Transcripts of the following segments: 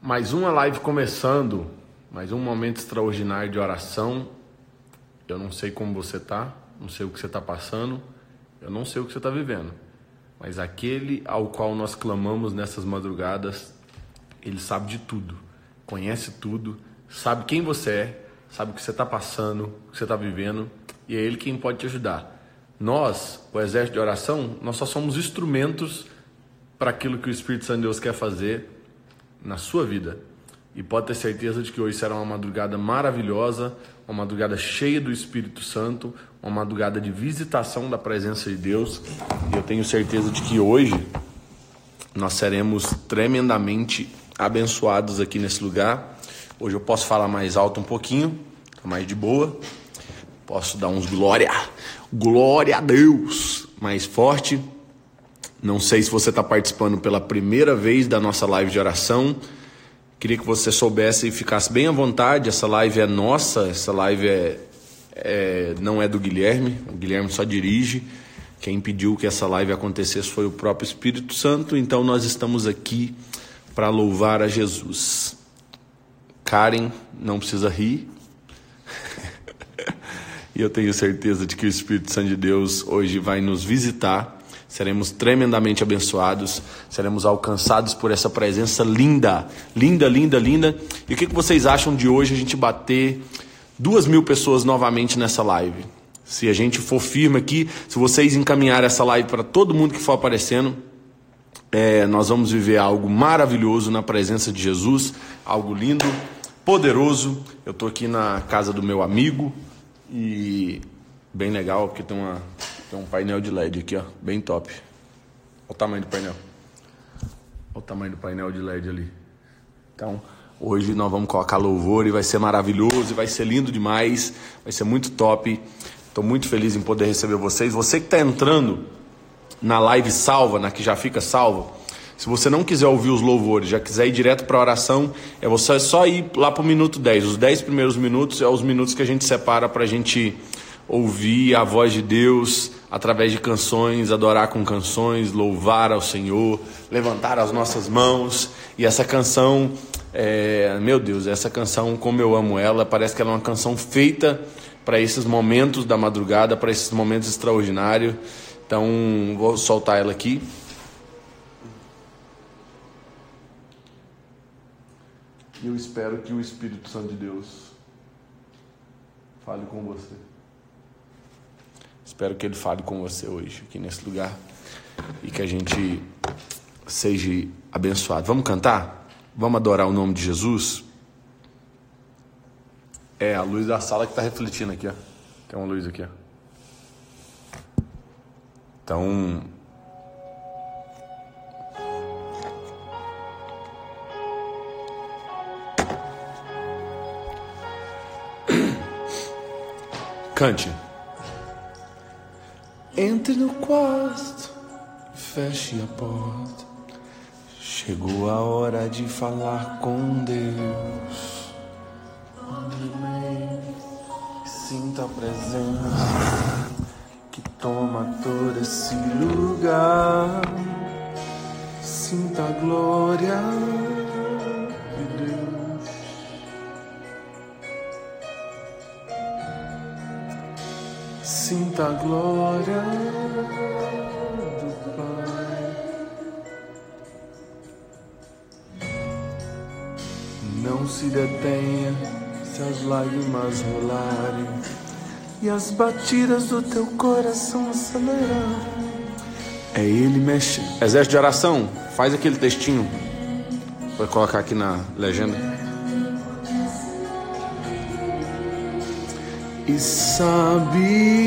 Mais uma live começando, mais um momento extraordinário de oração. Eu não sei como você tá, não sei o que você está passando, eu não sei o que você está vivendo, mas aquele ao qual nós clamamos nessas madrugadas, ele sabe de tudo, conhece tudo, sabe quem você é, sabe o que você está passando, o que você está vivendo, e é ele quem pode te ajudar. Nós, o exército de oração, nós só somos instrumentos para aquilo que o Espírito Santo de Deus quer fazer na sua vida. E pode ter certeza de que hoje será uma madrugada maravilhosa, uma madrugada cheia do Espírito Santo, uma madrugada de visitação da presença de Deus. E eu tenho certeza de que hoje nós seremos tremendamente abençoados aqui nesse lugar. Hoje eu posso falar mais alto um pouquinho, mais de boa. Posso dar uns glória, glória a Deus, mais forte. Não sei se você está participando pela primeira vez da nossa live de oração. Queria que você soubesse e ficasse bem à vontade. Essa live é nossa, essa live é, é, não é do Guilherme. O Guilherme só dirige. Quem pediu que essa live acontecesse foi o próprio Espírito Santo. Então nós estamos aqui para louvar a Jesus. Karen, não precisa rir. e eu tenho certeza de que o Espírito Santo de Deus hoje vai nos visitar seremos tremendamente abençoados, seremos alcançados por essa presença linda, linda, linda, linda. E o que, vocês acham de hoje a gente bater duas mil pessoas novamente nessa live? Se a gente for firme aqui, se vocês encaminharem essa live para todo mundo que for aparecendo, é, nós vamos viver algo maravilhoso na presença de Jesus, algo lindo, poderoso. Eu estou aqui na casa do meu amigo e bem legal, porque tem uma tem um painel de LED aqui, ó, bem top. Olha o tamanho do painel. Olha o tamanho do painel de LED ali. Então, hoje nós vamos colocar louvor e vai ser maravilhoso, e vai ser lindo demais, vai ser muito top. Estou muito feliz em poder receber vocês. Você que está entrando na live salva, na que já fica salva, se você não quiser ouvir os louvores, já quiser ir direto para a oração, é você só ir lá para o minuto 10. Os 10 primeiros minutos é os minutos que a gente separa para a gente ouvir a voz de Deus através de canções, adorar com canções, louvar ao Senhor, levantar as nossas mãos. E essa canção, é, meu Deus, essa canção, como eu amo ela, parece que ela é uma canção feita para esses momentos da madrugada, para esses momentos extraordinários. Então, vou soltar ela aqui. E eu espero que o Espírito Santo de Deus fale com você. Espero que Ele fale com você hoje, aqui nesse lugar, e que a gente seja abençoado. Vamos cantar? Vamos adorar o nome de Jesus? É, a luz da sala que está refletindo aqui, ó. Tem uma luz aqui, ó. Então, Cante. Entre no quarto, feche a porta. Chegou a hora de falar com Deus. Sinta a presença que toma todo esse lugar. Sinta a glória Sinta a glória do Pai. Não se detenha se as lágrimas rolarem e as batidas do teu coração acelerarem. É Ele mexe. Exército de oração, faz aquele textinho. Vou colocar aqui na legenda. E sabe.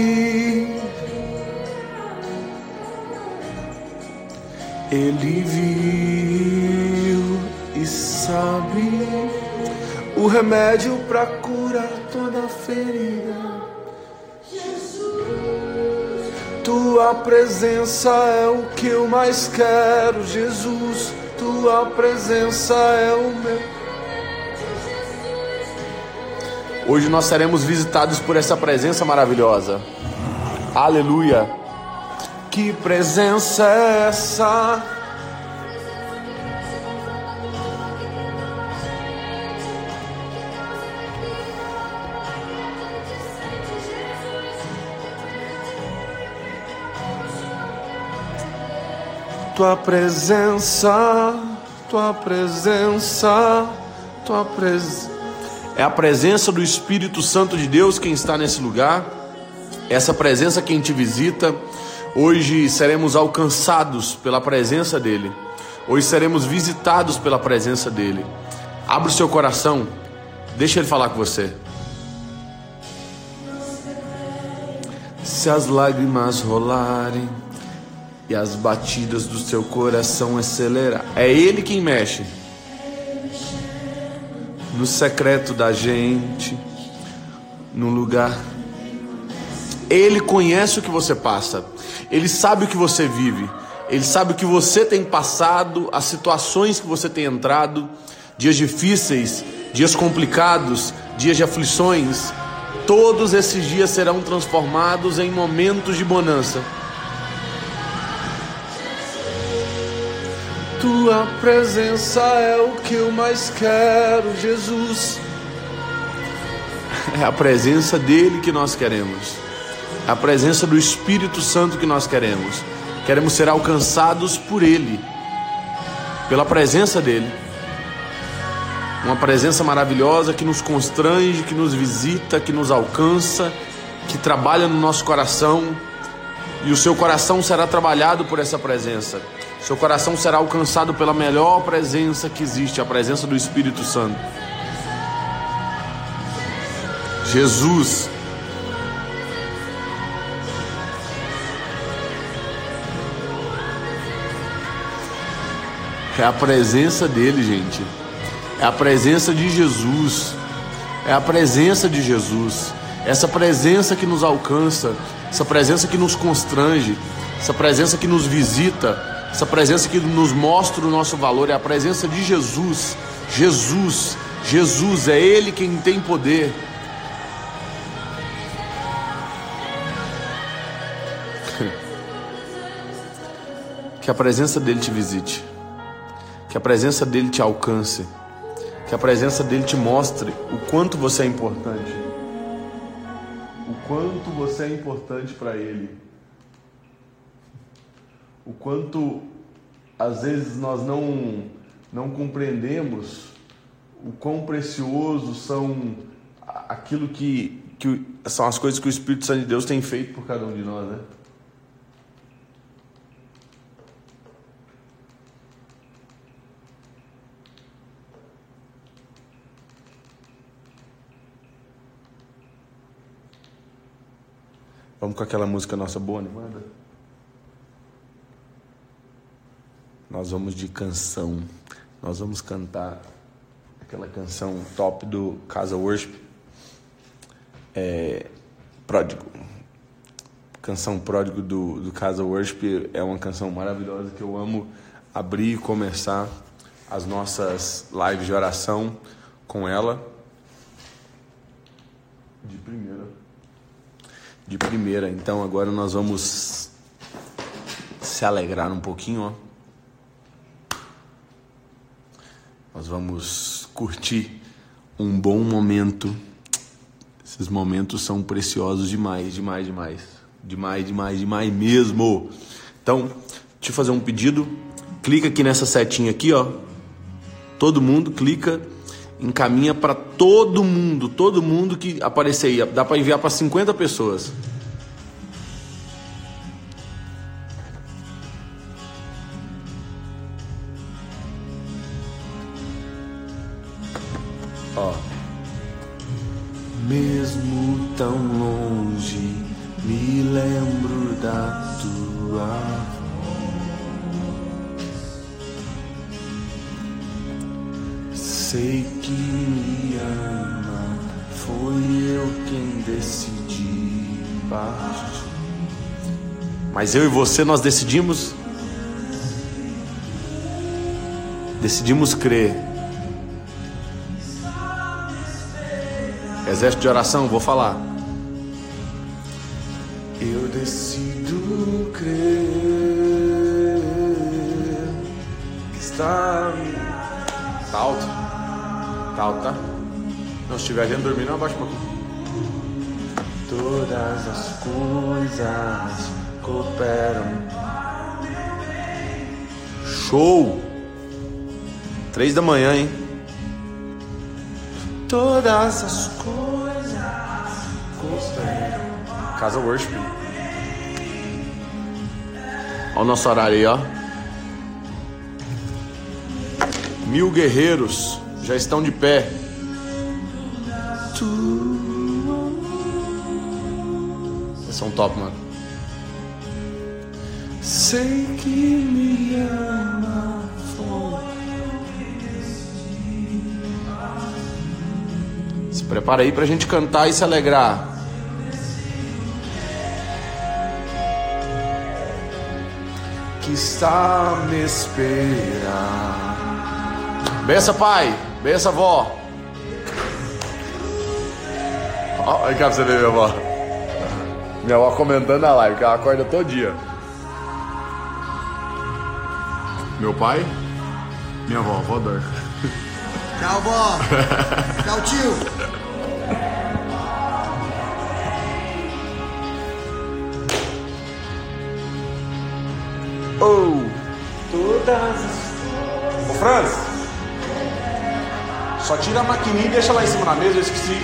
Ele viu e sabe o remédio para curar toda ferida. Jesus, tua presença é o que eu mais quero, Jesus. Tua presença é o meu Hoje nós seremos visitados por essa presença maravilhosa. Aleluia! Que presença é essa? Tua presença, tua presença, tua presença. É a presença do Espírito Santo de Deus quem está nesse lugar. Essa presença quem te visita. Hoje seremos alcançados pela presença dele. Hoje seremos visitados pela presença dele. Abra o seu coração, deixa ele falar com você. Se as lágrimas rolarem e as batidas do seu coração acelerar, é ele quem mexe no secreto da gente, no lugar. Ele conhece o que você passa, ele sabe o que você vive. Ele sabe o que você tem passado, as situações que você tem entrado, dias difíceis, dias complicados, dias de aflições. Todos esses dias serão transformados em momentos de bonança. Tua presença é o que eu mais quero, Jesus. É a presença dele que nós queremos. É a presença do Espírito Santo que nós queremos. Queremos ser alcançados por Ele, pela presença dEle. Uma presença maravilhosa que nos constrange, que nos visita, que nos alcança, que trabalha no nosso coração. E o seu coração será trabalhado por essa presença. Seu coração será alcançado pela melhor presença que existe, a presença do Espírito Santo. Jesus É a presença dele, gente. É a presença de Jesus. É a presença de Jesus. Essa presença que nos alcança, essa presença que nos constrange, essa presença que nos visita, essa presença que nos mostra o nosso valor, é a presença de Jesus. Jesus, Jesus, é Ele quem tem poder. Que a presença dele te visite. Que a presença dele te alcance. Que a presença dele te mostre o quanto você é importante. O quanto você é importante para ele. O quanto às vezes nós não não compreendemos o quão precioso são aquilo que, que são as coisas que o Espírito Santo de Deus tem feito por cada um de nós, né? Vamos com aquela música nossa boa, animada? Nós vamos de canção. Nós vamos cantar aquela canção top do Casa Worship. É, Pródigo. Canção Pródigo do, do Casa Worship é uma canção maravilhosa que eu amo abrir e começar as nossas lives de oração com ela. De primeira de primeira. Então agora nós vamos se alegrar um pouquinho, ó. Nós vamos curtir um bom momento. Esses momentos são preciosos demais, demais, demais. Demais, demais, demais mesmo. Então, deixa eu fazer um pedido. Clica aqui nessa setinha aqui, ó. Todo mundo clica encaminha para todo mundo, todo mundo que aparecer aí. Dá para enviar para 50 pessoas. Mas eu e você nós decidimos decidimos crer. Exército de oração, vou falar. Eu decido crer que está, está alto. Tá tá? Não, se estiver gente dormindo, abaixa um pouquinho. Todas as coisas cooperam. Show! Três da manhã, hein? Todas as coisas. Casa Worship. Olha o nosso horário aí, ó. Mil guerreiros já estão de pé. São top, mano. Sei que me ama. Se prepara aí pra gente cantar e se alegrar. Que está me esperando. Bença, pai. Bença, vó. Olha cá pra você ver minha avó. Minha avó comentando a live, que ela acorda todo dia. Meu pai, minha avó, vó Dorca. Tchau, vó. Tchau, tio. Oh, todas as. Ô, Franz, só tira a maquininha e deixa lá em cima na mesa, eu esqueci.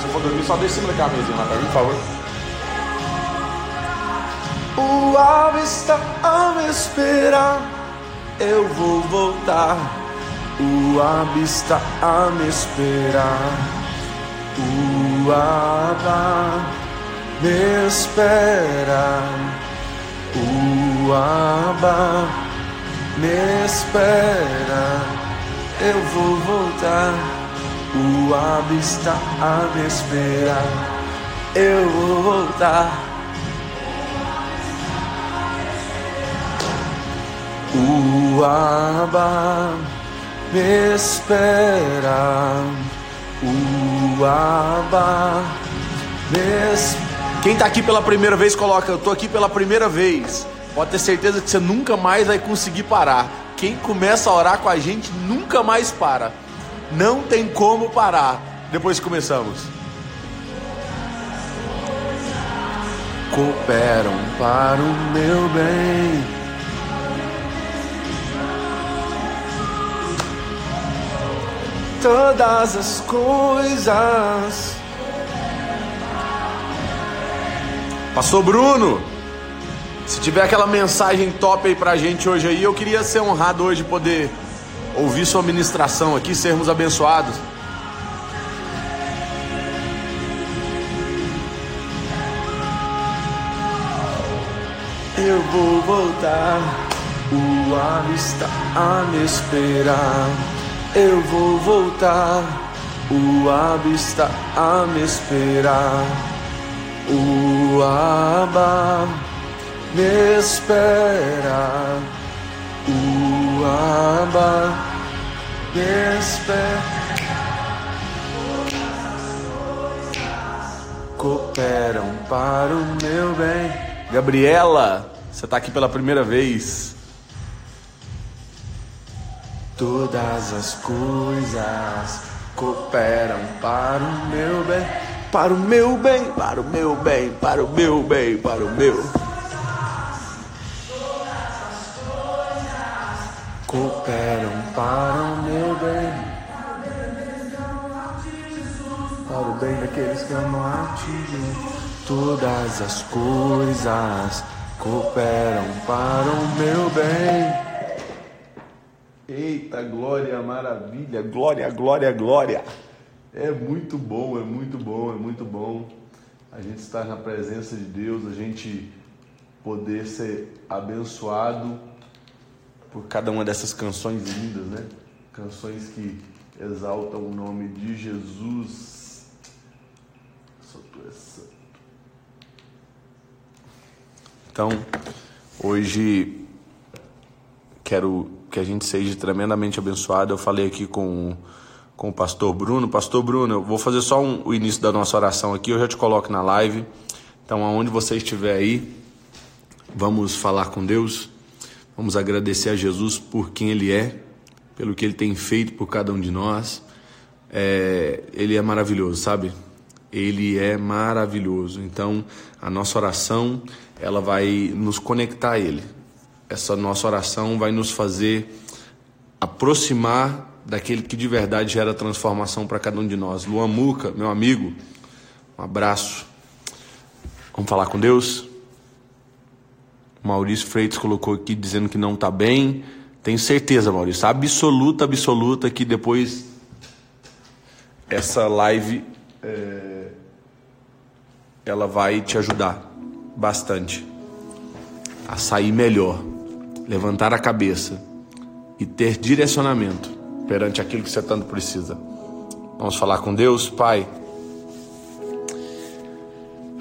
Se eu for dormir, só deixa em cima daquela mesinha lá mim, por favor. O alvo está a me esperar, eu vou voltar. O aba está a me esperar. O aba me espera. O aba me espera. Eu vou voltar. O aba está a me esperar. Eu vou voltar. O aba me espera. O aba me espera. Quem tá aqui pela primeira vez, coloca, eu tô aqui pela primeira vez. Pode ter certeza que você nunca mais vai conseguir parar. Quem começa a orar com a gente nunca mais para. Não tem como parar depois começamos. Cooperam para o meu bem. Todas as coisas. Pastor Bruno, se tiver aquela mensagem top aí pra gente hoje aí, eu queria ser honrado hoje poder ouvir sua ministração aqui, sermos abençoados. Eu vou voltar, o ar está a me esperar. Eu vou voltar, o aba está a me esperar. O aba me espera. O aba me espera. Cooperam para o meu bem. Gabriela, você está aqui pela primeira vez. Todas as coisas cooperam para o meu bem, para o meu bem, para o meu bem, para o meu bem, para o meu. Cooperam para o meu bem. Para o bem daqueles que amam a ti. Todas as coisas cooperam para o meu bem. Eita, glória, maravilha, glória, glória, glória. É muito bom, é muito bom, é muito bom a gente estar na presença de Deus, a gente poder ser abençoado por cada uma dessas canções lindas, né? Canções que exaltam o nome de Jesus. Só tu é santo. Então, hoje quero que a gente seja tremendamente abençoado. Eu falei aqui com, com o pastor Bruno. Pastor Bruno, eu vou fazer só um, o início da nossa oração aqui, eu já te coloco na live. Então, aonde você estiver aí, vamos falar com Deus. Vamos agradecer a Jesus por quem Ele é, pelo que Ele tem feito por cada um de nós. É, ele é maravilhoso, sabe? Ele é maravilhoso. Então, a nossa oração, ela vai nos conectar a Ele. Essa nossa oração vai nos fazer aproximar daquele que de verdade gera transformação para cada um de nós. Luan Muca, meu amigo, um abraço. Vamos falar com Deus? Maurício Freitas colocou aqui dizendo que não está bem. Tenho certeza, Maurício, absoluta, absoluta, que depois essa live é, ela vai te ajudar bastante a sair melhor, levantar a cabeça e ter direcionamento perante aquilo que você tanto precisa. Vamos falar com Deus, Pai.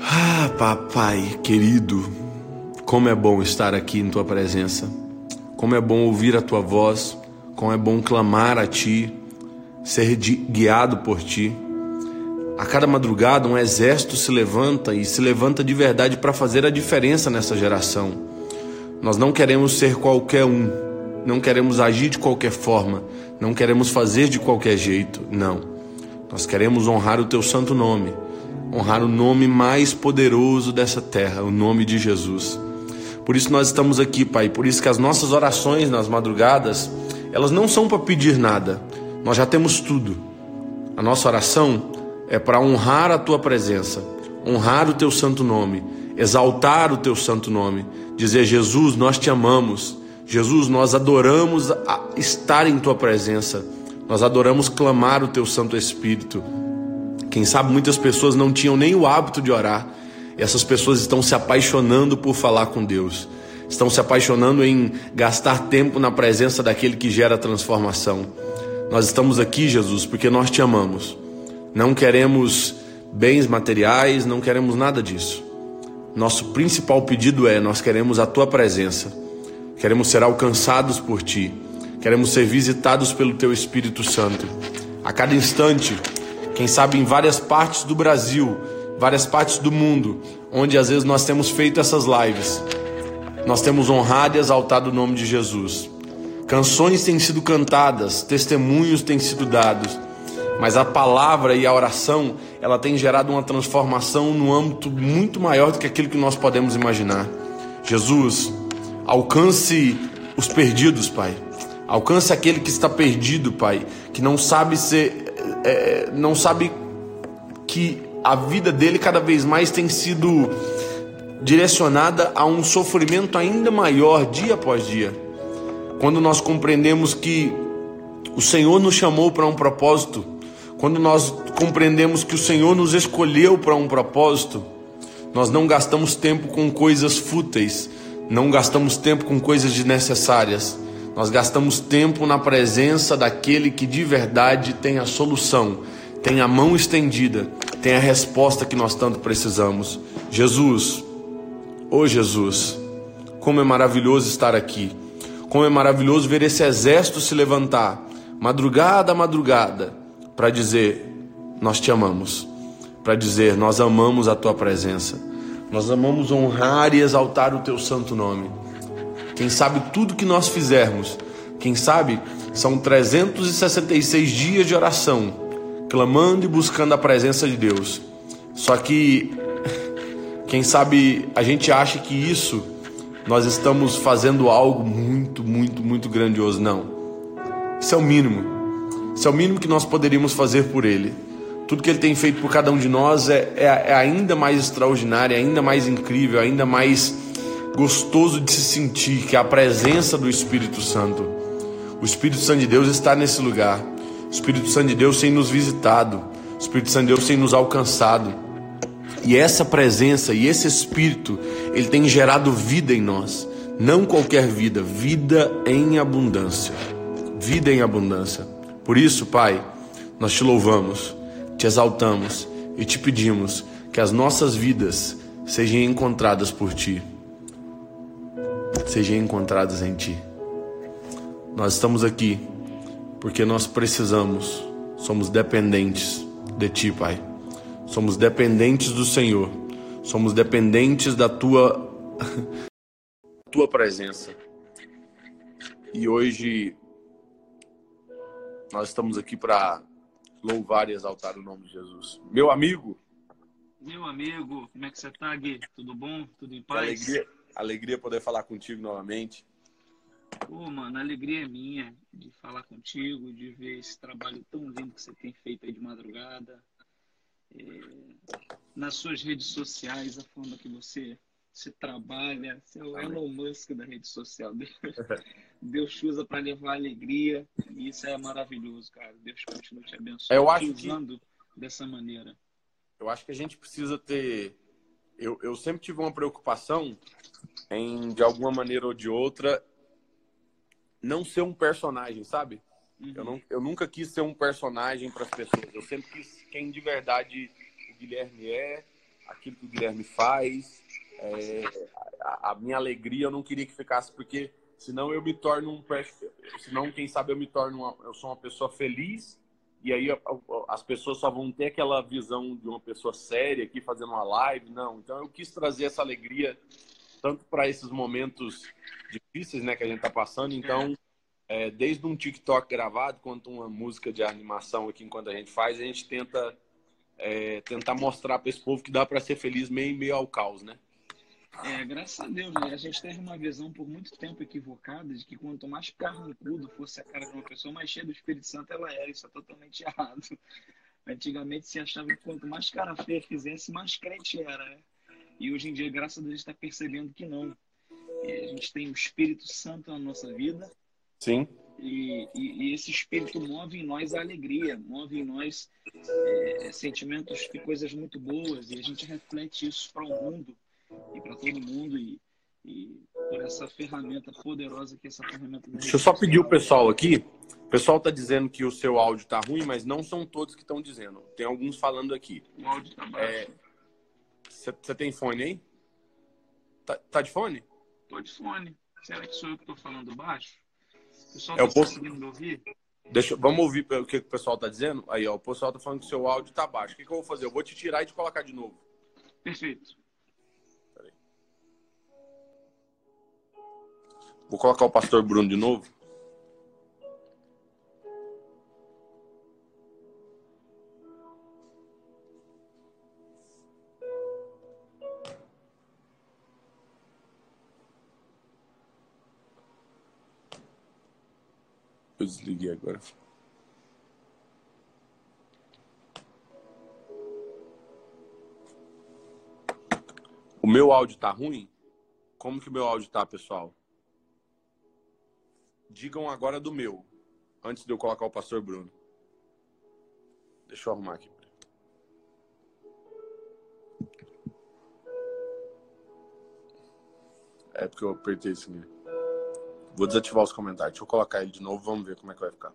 Ah, papai querido, como é bom estar aqui em tua presença. Como é bom ouvir a tua voz, como é bom clamar a ti, ser guiado por ti. A cada madrugada, um exército se levanta e se levanta de verdade para fazer a diferença nessa geração. Nós não queremos ser qualquer um, não queremos agir de qualquer forma, não queremos fazer de qualquer jeito, não. Nós queremos honrar o teu santo nome, honrar o nome mais poderoso dessa terra, o nome de Jesus. Por isso nós estamos aqui, Pai. Por isso que as nossas orações nas madrugadas, elas não são para pedir nada. Nós já temos tudo. A nossa oração é para honrar a tua presença, honrar o teu santo nome, exaltar o teu santo nome, dizer Jesus, nós te amamos. Jesus, nós adoramos estar em tua presença. Nós adoramos clamar o teu Santo Espírito. Quem sabe muitas pessoas não tinham nem o hábito de orar e essas pessoas estão se apaixonando por falar com Deus, estão se apaixonando em gastar tempo na presença daquele que gera transformação. Nós estamos aqui, Jesus, porque nós te amamos. Não queremos bens materiais, não queremos nada disso. Nosso principal pedido é: nós queremos a tua presença, queremos ser alcançados por ti, queremos ser visitados pelo teu Espírito Santo. A cada instante, quem sabe em várias partes do Brasil, várias partes do mundo, onde às vezes nós temos feito essas lives. Nós temos honrado e exaltado o nome de Jesus. Canções têm sido cantadas, testemunhos têm sido dados, mas a palavra e a oração, ela tem gerado uma transformação no âmbito muito maior do que aquilo que nós podemos imaginar. Jesus, alcance os perdidos, Pai. Alcance aquele que está perdido, Pai, que não sabe ser, é, não sabe que a vida dele cada vez mais tem sido direcionada a um sofrimento ainda maior dia após dia. Quando nós compreendemos que o Senhor nos chamou para um propósito, quando nós compreendemos que o Senhor nos escolheu para um propósito, nós não gastamos tempo com coisas fúteis, não gastamos tempo com coisas desnecessárias. Nós gastamos tempo na presença daquele que de verdade tem a solução, tem a mão estendida tem a resposta que nós tanto precisamos. Jesus, oh Jesus, como é maravilhoso estar aqui. Como é maravilhoso ver esse exército se levantar, madrugada a madrugada, para dizer: Nós te amamos, para dizer: Nós amamos a tua presença, nós amamos honrar e exaltar o teu santo nome. Quem sabe tudo que nós fizermos, quem sabe são 366 dias de oração clamando e buscando a presença de Deus. Só que, quem sabe, a gente acha que isso nós estamos fazendo algo muito, muito, muito grandioso. Não. Isso é o mínimo. Isso é o mínimo que nós poderíamos fazer por Ele. Tudo que Ele tem feito por cada um de nós é, é, é ainda mais extraordinário, é ainda mais incrível, é ainda mais gostoso de se sentir que é a presença do Espírito Santo. O Espírito Santo de Deus está nesse lugar. Espírito Santo de Deus tem nos visitado, o Espírito Santo de Deus tem nos alcançado. E essa presença e esse Espírito, ele tem gerado vida em nós. Não qualquer vida, vida em abundância. Vida em abundância. Por isso, Pai, nós te louvamos, te exaltamos e te pedimos que as nossas vidas sejam encontradas por Ti. Sejam encontradas em Ti. Nós estamos aqui porque nós precisamos, somos dependentes de Ti, Pai. Somos dependentes do Senhor, somos dependentes da Tua, tua presença. E hoje nós estamos aqui para louvar e exaltar o nome de Jesus. Meu amigo. Meu amigo, como é que você está, Gui? Tudo bom? Tudo em paz? Alegria, alegria poder falar contigo novamente. Pô, mano, a alegria é minha de falar contigo, de ver esse trabalho tão lindo que você tem feito aí de madrugada. É, nas suas redes sociais, a forma que você se trabalha, você é o Elon Musk da rede social. Deus, Deus usa para levar alegria e isso é maravilhoso, cara. Deus continue te abençoando, Eu acho usando dessa maneira. Eu acho que a gente precisa ter. Eu, eu sempre tive uma preocupação em, de alguma maneira ou de outra, não ser um personagem, sabe? Uhum. Eu, não, eu nunca quis ser um personagem para as pessoas. Eu sempre quis quem de verdade o Guilherme é, aquilo que o Guilherme faz. É, a, a minha alegria eu não queria que ficasse, porque senão eu me torno um. Senão, quem sabe, eu me torno. Uma, eu sou uma pessoa feliz e aí as pessoas só vão ter aquela visão de uma pessoa séria aqui fazendo uma live. Não. Então eu quis trazer essa alegria tanto para esses momentos difíceis né, que a gente está passando. Então, é, desde um TikTok gravado quanto uma música de animação aqui enquanto a gente faz, a gente tenta é, tentar mostrar para esse povo que dá para ser feliz meio em meio ao caos, né? É, graças a Deus, né? A gente teve uma visão por muito tempo equivocada de que quanto mais carrancudo fosse a cara de uma pessoa, mais cheia do Espírito Santo ela era. Isso é totalmente errado. Antigamente se achava que quanto mais cara feia fizesse, mais crente era, né? E hoje em dia, graças a Deus, a gente está percebendo que não. É, a gente tem o Espírito Santo na nossa vida Sim. e, e- e esse Espírito move em nós a alegria, move em nós é, sentimentos e coisas muito boas e a gente reflete isso para o mundo e para todo mundo e, e por essa ferramenta poderosa que é essa ferramenta Deixa eu só pedir o pessoal aqui. O pessoal tá dizendo que o seu áudio tá ruim, mas não são todos que estão dizendo. Tem alguns falando aqui. O áudio tá baixo. É, Você tem fone aí? Tá, tá de fone? Tô de fone. Será que sou eu que tô falando baixo? O pessoal É o tá povo- conseguindo me ouvir? Deixa, vamos ouvir o que o pessoal tá dizendo? Aí, ó, o pessoal tá falando que o seu áudio tá baixo. O que, que eu vou fazer? Eu vou te tirar e te colocar de novo. Perfeito. Vou colocar o pastor Bruno de novo. Eu desliguei agora. O meu áudio tá ruim? Como que o meu áudio tá, pessoal? Digam agora do meu, antes de eu colocar o pastor Bruno. Deixa eu arrumar aqui. É porque eu apertei isso aqui. Vou desativar os comentários. Deixa eu colocar ele de novo, vamos ver como é que vai ficar.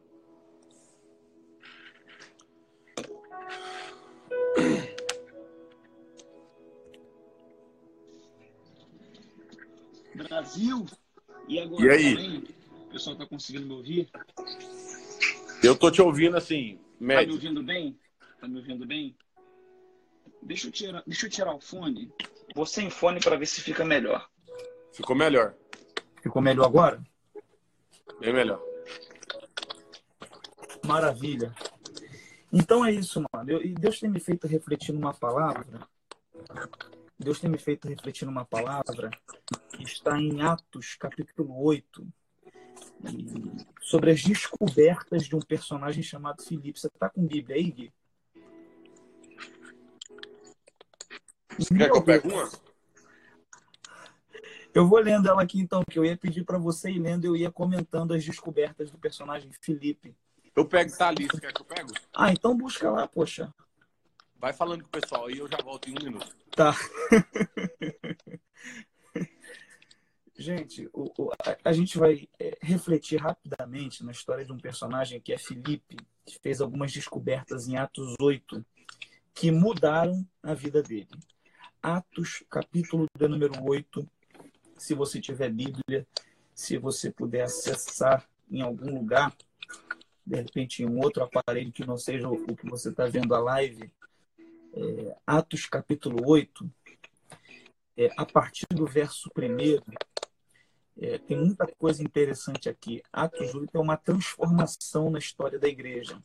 Brasil. E agora? E aí? também? O pessoal tá conseguindo me ouvir? Eu tô te ouvindo assim, Tá me médio. ouvindo bem? Tá me ouvindo bem? Deixa eu tirar, deixa eu tirar o fone. Vou sem fone para ver se fica melhor. Ficou melhor. Ficou melhor agora? Bem melhor. Maravilha. Então é isso, mano. Eu- e Deus tem me feito refletir numa palavra. Deus tem me feito refletir numa palavra que está em Atos, capítulo 8, e- sobre as descobertas de um personagem chamado Filipe. Você está com Bíblia aí, Gui? Quer que eu pegue uma? Eu vou lendo ela aqui então, que eu ia pedir para você ir lendo, eu ia comentando as descobertas do personagem Felipe. Eu pego, tá ali. Você quer que eu pego? Ah, então busca lá, poxa. Vai falando com o pessoal aí, eu já volto em um minuto. Tá. gente, o- o- a, a gente vai é, refletir rapidamente na história de um personagem que é Felipe, que fez algumas descobertas em Atos 8 que mudaram a vida dele. Atos, capítulo de número 8. Se você tiver Bíblia, se você puder acessar em algum lugar, de repente em um outro aparelho que não seja o que você está vendo a live, é, Atos capítulo 8, é, a partir do verso 1, é, tem muita coisa interessante aqui. Atos 8 é uma transformação na história da igreja.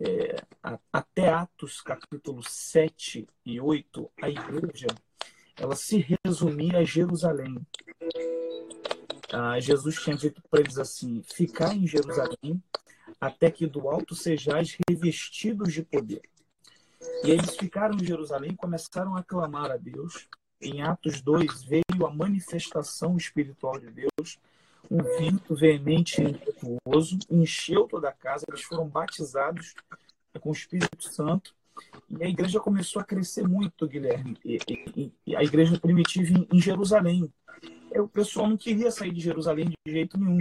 É, a- até Atos capítulo 7 e 8, a igreja ela se resumia a Jerusalém. ah, Jesus tinha dito para eles assim: ficar em Jerusalém até que do alto sejais revestidos de poder. E eles ficaram em Jerusalém começaram a clamar a Deus. Em Atos 2 veio a manifestação espiritual de Deus, um vento veemente e impetuoso encheu toda a casa, eles foram batizados com o Espírito Santo e a igreja começou a crescer muito, Guilherme. E, e, e a igreja primitiva em, em Jerusalém. o pessoal não queria sair de Jerusalém de jeito nenhum.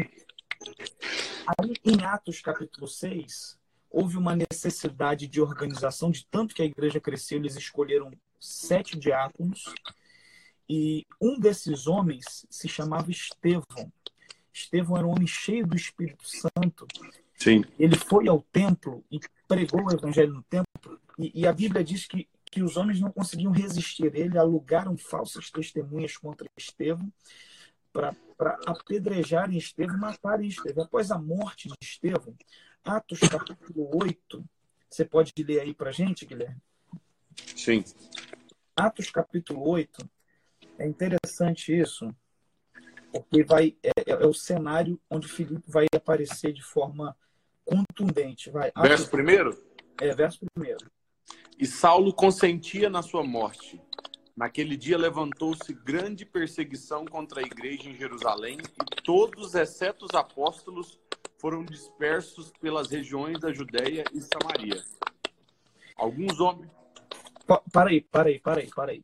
Aí, em Atos capítulo 6, houve uma necessidade de organização, de tanto que a igreja cresceu, eles escolheram sete diáconos, e um desses homens se chamava Estevão. Estevão era um homem cheio do Espírito Santo. Sim. Ele foi ao templo e pregou o evangelho no templo, e, e a Bíblia diz que, que os homens não conseguiam resistir. Ele alugaram falsas testemunhas contra Estevão para apedrejarem Estevão e matarem Estevão. Após a morte de Estevão, Atos capítulo 8, você pode ler aí para gente, Guilherme? Sim. Atos capítulo 8, é interessante isso, porque vai, é, é, é o cenário onde Filipe vai aparecer de forma contundente. Vai. Verso primeiro? É, verso primeiro. E Saulo consentia na sua morte. Naquele dia levantou-se grande perseguição contra a igreja em Jerusalém, e todos, exceto os apóstolos, foram dispersos pelas regiões da Judéia e Samaria. Alguns homens. Para aí, para aí, para aí, para aí.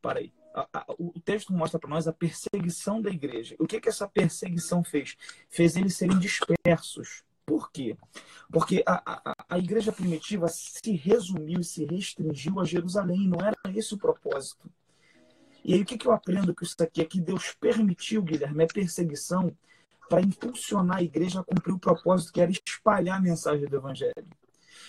Para aí. O texto mostra para nós a perseguição da igreja. O que, que essa perseguição fez? Fez eles serem dispersos. Por quê? Porque a, a, a igreja primitiva se resumiu e se restringiu a Jerusalém, não era esse o propósito. E aí o que, que eu aprendo com isso aqui? É que Deus permitiu, Guilherme, a perseguição para impulsionar a igreja a cumprir o propósito que era espalhar a mensagem do Evangelho.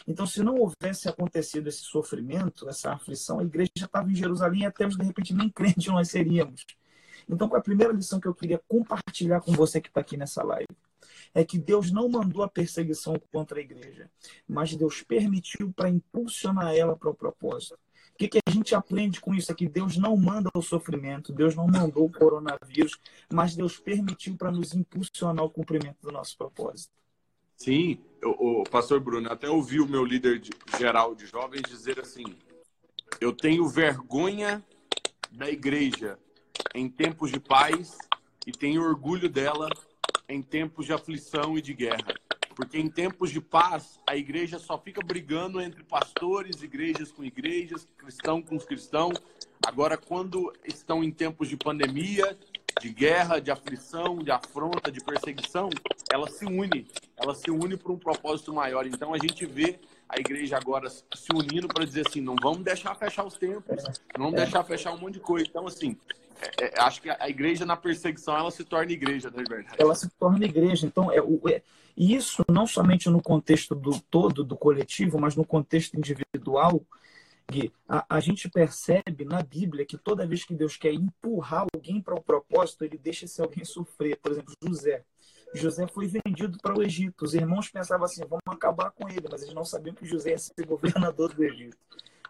Então, se não houvesse acontecido esse sofrimento, essa aflição, a igreja já estava em Jerusalém e até de repente nem crente nós seríamos. Então, é a primeira lição que eu queria compartilhar com você que está aqui nessa live? é que Deus não mandou a perseguição contra a igreja, mas Deus permitiu para impulsionar ela para o propósito. O que, que a gente aprende com isso? É que Deus não manda o sofrimento, Deus não mandou o coronavírus, mas Deus permitiu para nos impulsionar o cumprimento do nosso propósito. Sim, o, o pastor Bruno, até ouvi o meu líder de, geral de jovens dizer assim: eu tenho vergonha da igreja em tempos de paz e tenho orgulho dela em tempos de aflição e de guerra. Porque em tempos de paz, a igreja só fica brigando entre pastores, igrejas com igrejas, cristão com cristão. Agora, quando estão em tempos de pandemia, de guerra, de aflição, de afronta, de perseguição, ela se une. Ela se une por um propósito maior. Então, a gente vê a igreja agora se unindo para dizer assim: não vamos deixar fechar os templos, não vamos deixar fechar um monte de coisa. Então, assim, é, é, acho que a igreja na perseguição ela se torna igreja, na né, verdade. Ela se torna igreja. Então, é, é, isso não somente no contexto do todo, do coletivo, mas no contexto individual. A, a gente percebe na Bíblia que toda vez que Deus quer empurrar alguém para o um propósito, ele deixa esse alguém sofrer. Por exemplo, José. José foi vendido para o Egito. Os irmãos pensavam assim: vamos acabar com ele, mas eles não sabiam que José ia ser governador do Egito.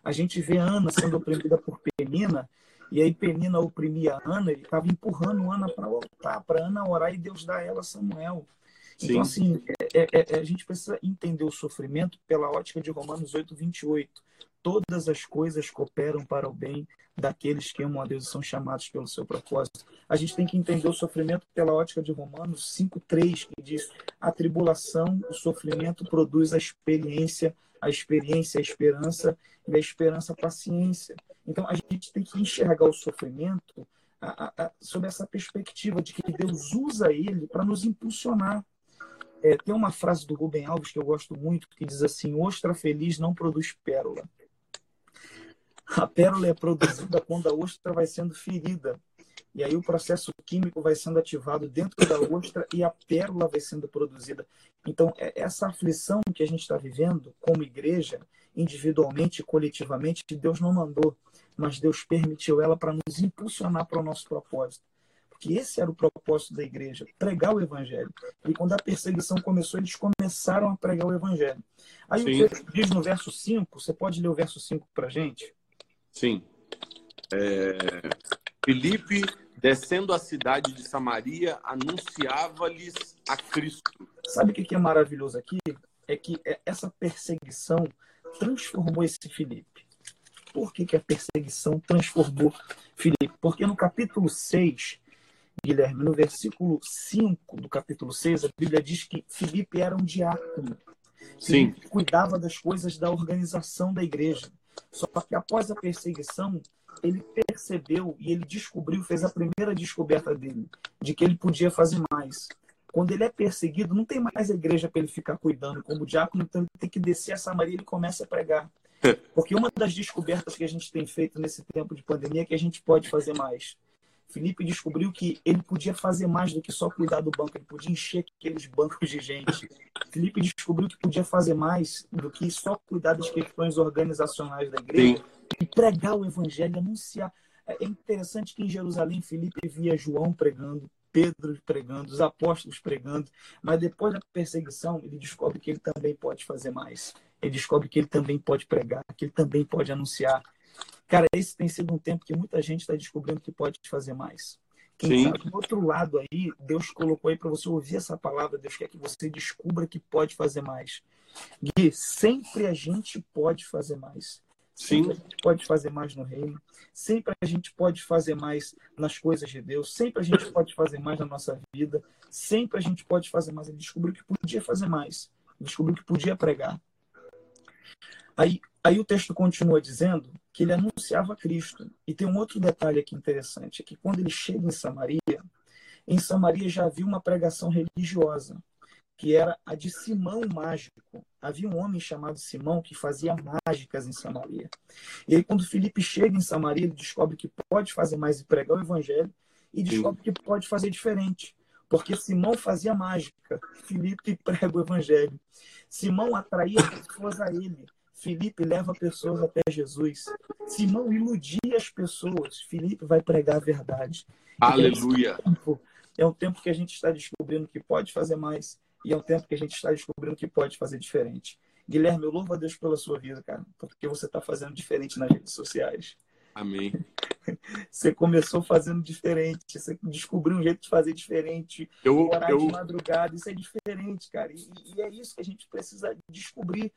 A gente vê Ana sendo oprimida por Penina, e aí Penina oprimia Ana, ele estava empurrando Ana para voltar, para Ana orar e Deus dar a ela Samuel. Então, Sim. assim, é, é, é, a gente precisa entender o sofrimento pela ótica de Romanos 8, 28. Todas as coisas cooperam para o bem daqueles que amam a Deus e são chamados pelo seu propósito. A gente tem que entender o sofrimento pela ótica de Romanos 5, 3, que diz: a tribulação, o sofrimento produz a experiência, a experiência, a esperança, e a esperança, a paciência. Então, a gente tem que enxergar o sofrimento a, a, a, sob essa perspectiva de que Deus usa ele para nos impulsionar. É, tem uma frase do Rubem Alves que eu gosto muito, que diz assim: ostra feliz não produz pérola. A pérola é produzida quando a ostra vai sendo ferida. E aí o processo químico vai sendo ativado dentro da ostra e a pérola vai sendo produzida. Então, é, essa aflição que a gente está vivendo como igreja, individualmente e coletivamente, Deus não mandou mas Deus permitiu ela para nos impulsionar para o nosso propósito. Porque esse era o propósito da igreja, pregar o evangelho. E quando a perseguição começou, eles começaram a pregar o evangelho. Aí Sim. o texto diz no verso 5, você pode ler o verso 5 para a gente? Sim. É... Felipe descendo a cidade de Samaria, anunciava-lhes a Cristo. Sabe o que é maravilhoso aqui? É que essa perseguição transformou esse Filipe. Por que, que a perseguição transformou Filipe? Porque no capítulo 6, Guilherme, no versículo 5 do capítulo 6, a Bíblia diz que Filipe era um diácono. Sim. Filipe cuidava das coisas da organização da igreja. Só que após a perseguição, ele percebeu e ele descobriu, fez a primeira descoberta dele, de que ele podia fazer mais. Quando ele é perseguido, não tem mais igreja para ele ficar cuidando. Como diácono, então ele tem que descer a Samaria e ele começa a pregar. Porque uma das descobertas que a gente tem feito nesse tempo de pandemia é que a gente pode fazer mais. Felipe descobriu que ele podia fazer mais do que só cuidar do banco, ele podia encher aqueles bancos de gente. Felipe descobriu que podia fazer mais do que só cuidar das questões organizacionais da igreja Sim. e pregar o evangelho, anunciar. É interessante que em Jerusalém Felipe via João pregando, Pedro pregando, os apóstolos pregando, mas depois da perseguição ele descobre que ele também pode fazer mais. Ele descobre que ele também pode pregar, que ele também pode anunciar, Cara, esse tem sido um tempo que muita gente está descobrindo que pode fazer mais. Quem Sim. sabe do outro lado aí, Deus colocou aí para você ouvir essa palavra, Deus quer que você descubra que pode fazer mais. Gui, sempre a gente pode fazer mais. Sempre Sim. a gente pode fazer mais no reino. Sempre a gente pode fazer mais nas coisas de Deus. Sempre a gente pode fazer mais na nossa vida. Sempre a gente pode fazer mais. Ele descobriu que podia fazer mais. Descobriu que podia pregar. Aí, aí o texto continua dizendo que ele anunciava Cristo. E tem um outro detalhe aqui interessante, é que quando ele chega em Samaria, em Samaria já havia uma pregação religiosa, que era a de Simão mágico. Havia um homem chamado Simão que fazia mágicas em Samaria. E aí quando Felipe chega em Samaria, ele descobre que pode fazer mais e pregar o evangelho e descobre que pode fazer diferente. Porque Simão fazia mágica, Felipe prega o evangelho. Simão atraía pessoas a ele. Felipe leva pessoas até Jesus. Simão iludia as pessoas. Felipe vai pregar a verdade. Aleluia. É um, tempo, é um tempo que a gente está descobrindo que pode fazer mais e é um tempo que a gente está descobrindo que pode fazer diferente. Guilherme, eu louvo a Deus pela sua vida, cara, porque você está fazendo diferente nas redes sociais. Amém. Você começou fazendo diferente, você descobriu um jeito de fazer diferente, eu, orar eu... de madrugada, isso é diferente, cara. E, e é isso que a gente precisa descobrir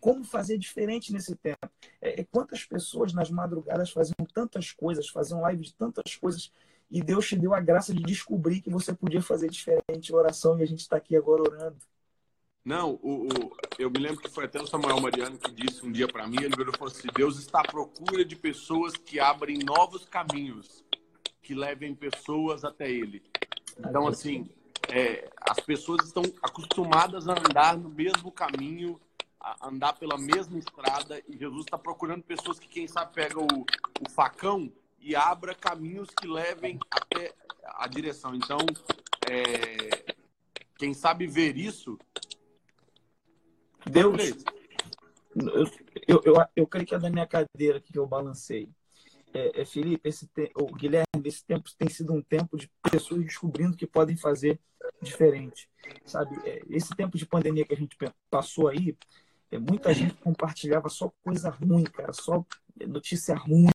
como fazer diferente nesse tempo. É, é, quantas pessoas nas madrugadas faziam tantas coisas, faziam live de tantas coisas, e Deus te deu a graça de descobrir que você podia fazer diferente oração, e a gente está aqui agora orando. Não, o, o, eu me lembro que foi até o Samuel Mariano que disse um dia para mim, ele virou e falou assim, Deus está à procura de pessoas que abrem novos caminhos, que levem pessoas até Ele. Então, assim, é, as pessoas estão acostumadas a andar no mesmo caminho andar pela mesma estrada e Jesus está procurando pessoas que, quem sabe, pegam o, o facão e abra caminhos que levem até a direção. Então, é, quem sabe ver isso. Deus. Eu, eu, eu, creio que é da minha cadeira que eu balancei. É, é, Felipe, esse te... o Guilherme, esse tempo tem sido um tempo de pessoas descobrindo que podem fazer diferente, sabe? É, esse tempo de pandemia que a gente passou aí, muita gente compartilhava só coisa ruim, cara, só notícia ruim.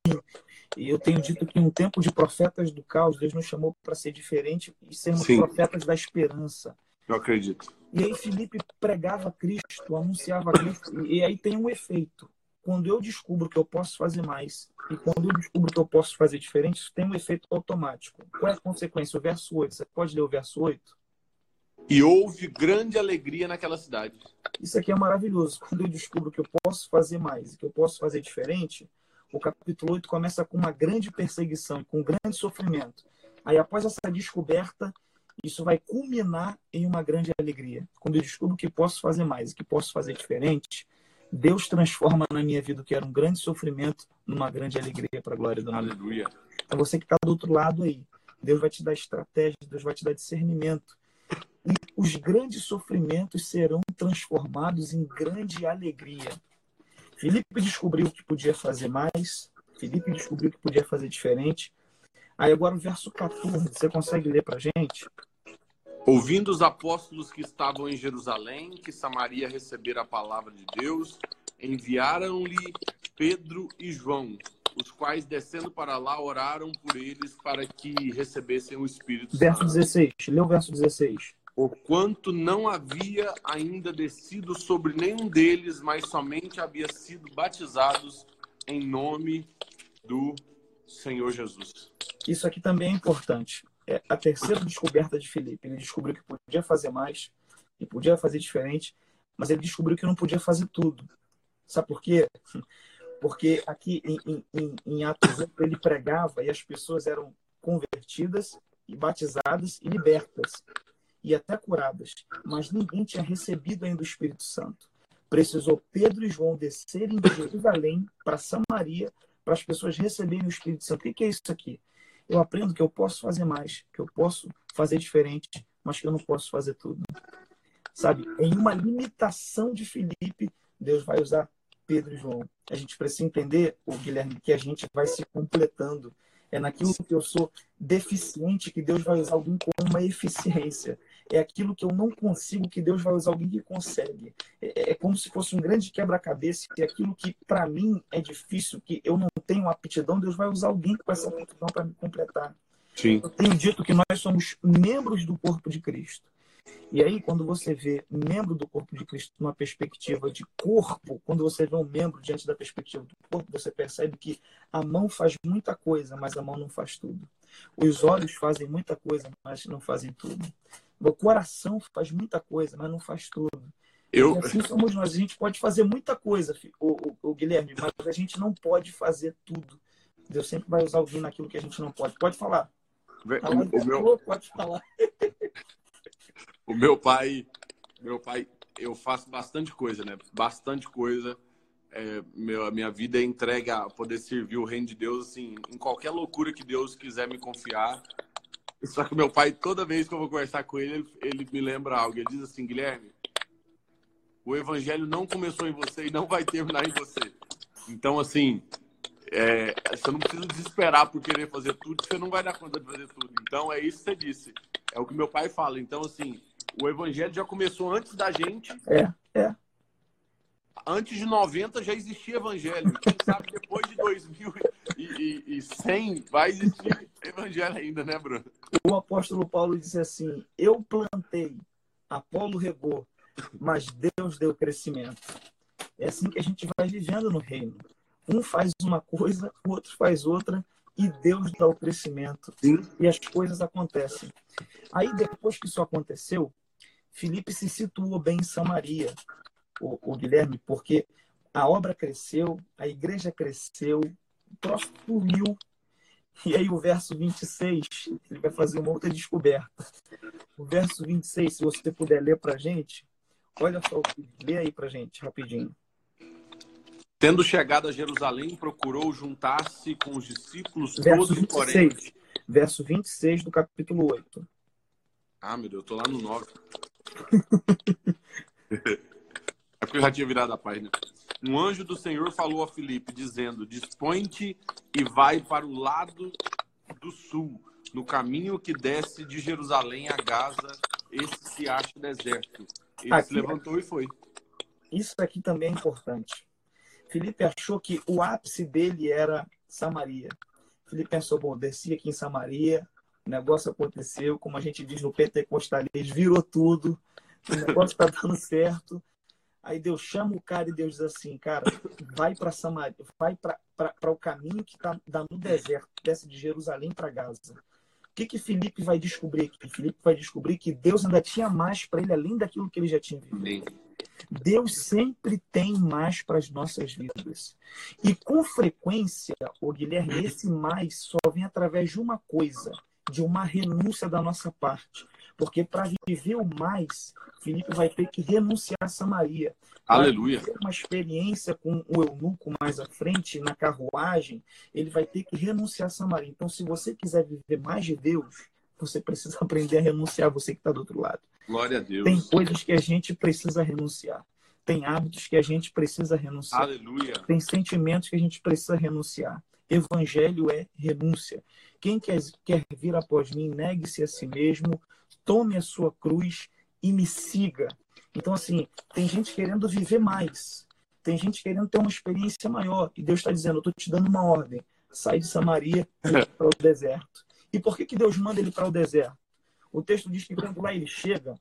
E eu tenho dito que um tempo de profetas do caos, Deus nos chamou para ser diferente e sermos Sim. profetas da esperança. Eu acredito. E aí Felipe pregava Cristo, anunciava Cristo, e aí tem um efeito. Quando eu descubro que eu posso fazer mais e quando eu descubro que eu posso fazer diferente, isso tem um efeito automático. Qual é a consequência? O verso 8. Você pode ler o verso 8? E houve grande alegria naquela cidade. Isso aqui é maravilhoso. Quando eu descubro que eu posso fazer mais, que eu posso fazer diferente, o capítulo 8 começa com uma grande perseguição, com um grande sofrimento. Aí, após essa descoberta, isso vai culminar em uma grande alegria. Quando eu descubro que posso fazer mais, que posso fazer diferente, Deus transforma na minha vida o que era um grande sofrimento numa grande alegria para a glória do nome. Aleluia. É você que está do outro lado aí. Deus vai te dar estratégia, Deus vai te dar discernimento e os grandes sofrimentos serão transformados em grande alegria. Felipe descobriu que podia fazer mais, Felipe descobriu que podia fazer diferente. Aí agora o verso 14, você consegue ler para gente? Ouvindo os apóstolos que estavam em Jerusalém, que Samaria recebera a palavra de Deus, enviaram-lhe Pedro e João, os quais descendo para lá oraram por eles para que recebessem o Espírito Verso Santo. 16. Lê o verso 16. O quanto não havia ainda descido sobre nenhum deles, mas somente havia sido batizados em nome do Senhor Jesus. Isso aqui também é importante. É a terceira descoberta de Felipe. Ele descobriu que podia fazer mais, que podia fazer diferente, mas ele descobriu que não podia fazer tudo. Sabe por quê? Porque aqui em, em, em Atos 1, ele pregava e as pessoas eram convertidas e batizadas e libertas e até curadas, mas ninguém tinha recebido ainda o Espírito Santo. Precisou Pedro e João descerem de Jerusalém para Samaria para as pessoas receberem o Espírito Santo. O que é isso aqui? Eu aprendo que eu posso fazer mais, que eu posso fazer diferente, mas que eu não posso fazer tudo. Sabe? Em uma limitação de Felipe, Deus vai usar Pedro e João. A gente precisa entender, o Guilherme, que a gente vai se completando. É naquilo que eu sou deficiente que Deus vai usar alguém com uma eficiência. É aquilo que eu não consigo que Deus vai usar alguém que consegue. É, é como se fosse um grande quebra-cabeça. E aquilo que para mim é difícil, que eu não tenho aptidão, Deus vai usar alguém com essa aptidão para me completar. Sim. Eu tenho dito que nós somos membros do corpo de Cristo. E aí, quando você vê membro do corpo de Cristo numa perspectiva de corpo, quando você vê um membro diante da perspectiva do corpo, você percebe que a mão faz muita coisa, mas a mão não faz tudo. Os olhos fazem muita coisa, mas não fazem tudo. O coração faz muita coisa, mas não faz tudo. Eu, E assim somos nós. A gente pode fazer muita coisa, o, o, o Guilherme, mas a gente não pode fazer tudo. Deus sempre vai usar alguém naquilo que a gente não pode. Pode falar. Live o meu, pode falar. O meu pai, meu pai, eu faço bastante coisa, né? Bastante coisa. É, meu, a minha vida é entregue a poder servir o reino de Deus, assim, em qualquer loucura que Deus quiser me confiar. Só que meu pai, toda vez que eu vou conversar com ele, ele, ele me lembra algo. Ele diz assim, Guilherme, o evangelho não começou em você e não vai terminar em você. Então, assim, é, você não precisa desesperar por querer fazer tudo, você não vai dar conta de fazer tudo. Então, é isso que você disse. É o que meu pai fala. Então, assim, o evangelho já começou antes da gente. É, é. Antes de 90 já existia evangelho. Quem sabe depois de 2100 vai existir evangelho ainda, né, Bruno? O apóstolo Paulo disse assim: Eu plantei, Apolo regou, mas Deus deu crescimento. É assim que a gente vai vivendo no reino. Um faz uma coisa, o outro faz outra, e Deus dá o crescimento. Sim. E as coisas acontecem. Aí, depois que isso aconteceu, Felipe se situou bem em Samaria, o, o Guilherme, porque a obra cresceu, a igreja cresceu, o troço fluiu. E aí, o verso 26, ele vai fazer uma outra descoberta. O verso 26, se você puder ler para gente, olha só, lê aí para gente, rapidinho. Tendo chegado a Jerusalém, procurou juntar-se com os discípulos Verso todos, porém. 26, verso 26 do capítulo 8. Ah, meu Deus, eu tô lá no 9. é porque eu já tinha virado a página. Um anjo do Senhor falou a Filipe, dizendo: Dispõe-te e vai para o lado do sul, no caminho que desce de Jerusalém a Gaza, esse se acha deserto. Ele Aqui- se levantou e foi. Isso aqui também é importante. Felipe achou que o ápice dele era Samaria. Felipe pensou, bom, desci aqui em Samaria, o negócio aconteceu, como a gente diz no pentecostalês, virou tudo, o negócio está dando certo. Aí Deus chama o cara e Deus diz assim, cara, vai para Samaria, vai para o caminho que tá, dá no deserto, desce de Jerusalém para Gaza. O que que Felipe vai descobrir aqui? Felipe vai descobrir que Deus ainda tinha mais para ele além daquilo que ele já tinha vivido. Deus sempre tem mais para as nossas vidas. E com frequência, o Guilherme, esse mais só vem através de uma coisa, de uma renúncia da nossa parte. Porque para viver o mais, Felipe vai ter que renunciar a Samaria. Aleluia. ter uma experiência com o eunuco mais à frente, na carruagem, ele vai ter que renunciar a Samaria. Então, se você quiser viver mais de Deus, você precisa aprender a renunciar, você que está do outro lado. Glória a Deus. Tem coisas que a gente precisa renunciar. Tem hábitos que a gente precisa renunciar. Aleluia. Tem sentimentos que a gente precisa renunciar. Evangelho é renúncia. Quem quer, quer vir após mim, negue-se a si mesmo, tome a sua cruz e me siga. Então, assim, tem gente querendo viver mais. Tem gente querendo ter uma experiência maior. E Deus está dizendo: Eu estou te dando uma ordem. Sai de Samaria para o deserto. E por que, que Deus manda ele para o deserto? O texto diz que quando lá ele chega,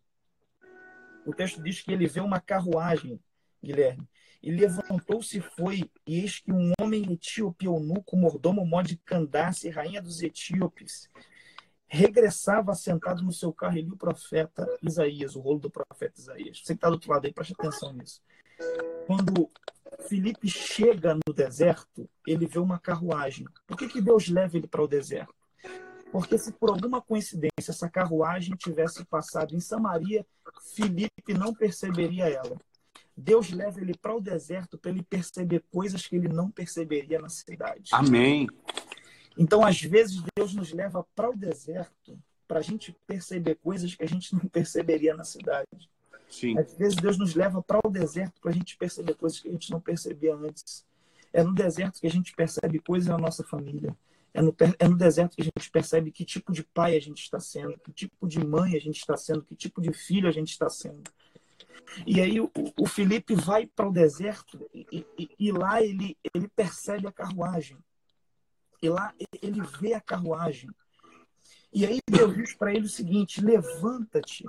o texto diz que ele vê uma carruagem, Guilherme. E levantou-se e foi, e eis que um homem etíope, eunuco, mordomo mó de Candace, rainha dos etíopes, regressava sentado no seu carro e viu o profeta Isaías, o rolo do profeta Isaías. Você que está do outro lado aí, preste atenção nisso. Quando Felipe chega no deserto, ele vê uma carruagem. Por que, que Deus leva ele para o deserto? Porque se por alguma coincidência essa carruagem tivesse passado em Samaria, Felipe não perceberia ela. Deus leva ele para o deserto para ele perceber coisas que ele não perceberia na cidade. Amém. Então, às vezes, Deus nos leva para o deserto para a gente perceber coisas que a gente não perceberia na cidade. Sim. Às vezes, Deus nos leva para o deserto para a gente perceber coisas que a gente não percebia antes. É no deserto que a gente percebe coisas na nossa família. É no, é no deserto que a gente percebe que tipo de pai a gente está sendo, que tipo de mãe a gente está sendo, que tipo de filho a gente está sendo. E aí o, o Felipe vai para o deserto e, e, e, lá ele, ele percebe a carruagem. E lá ele vê a carruagem. E aí Deus diz para ele o seguinte: levanta-te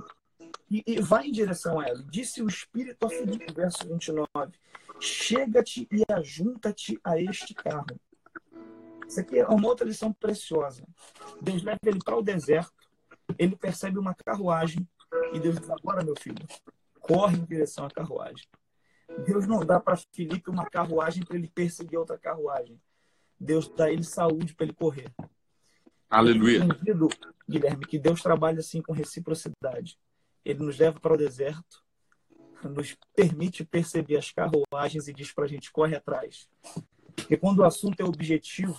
e, e, vai em direção a ela. Disse o Espírito a Filipe, verso 29, chega-te e ajunta-te a este carro. Isso aqui é uma outra lição preciosa. Deus leva ele para o deserto, ele percebe uma carruagem e Deus diz: agora, meu filho, corre em direção à carruagem. Deus não dá para Filipe uma carruagem para ele perseguir outra carruagem. Deus dá ele saúde para ele correr. Aleluia. Entendido, Guilherme, que Deus trabalha assim com reciprocidade. Ele nos leva para o deserto, nos permite perceber as carruagens e diz para a gente corre atrás. Porque quando o assunto é objetivo,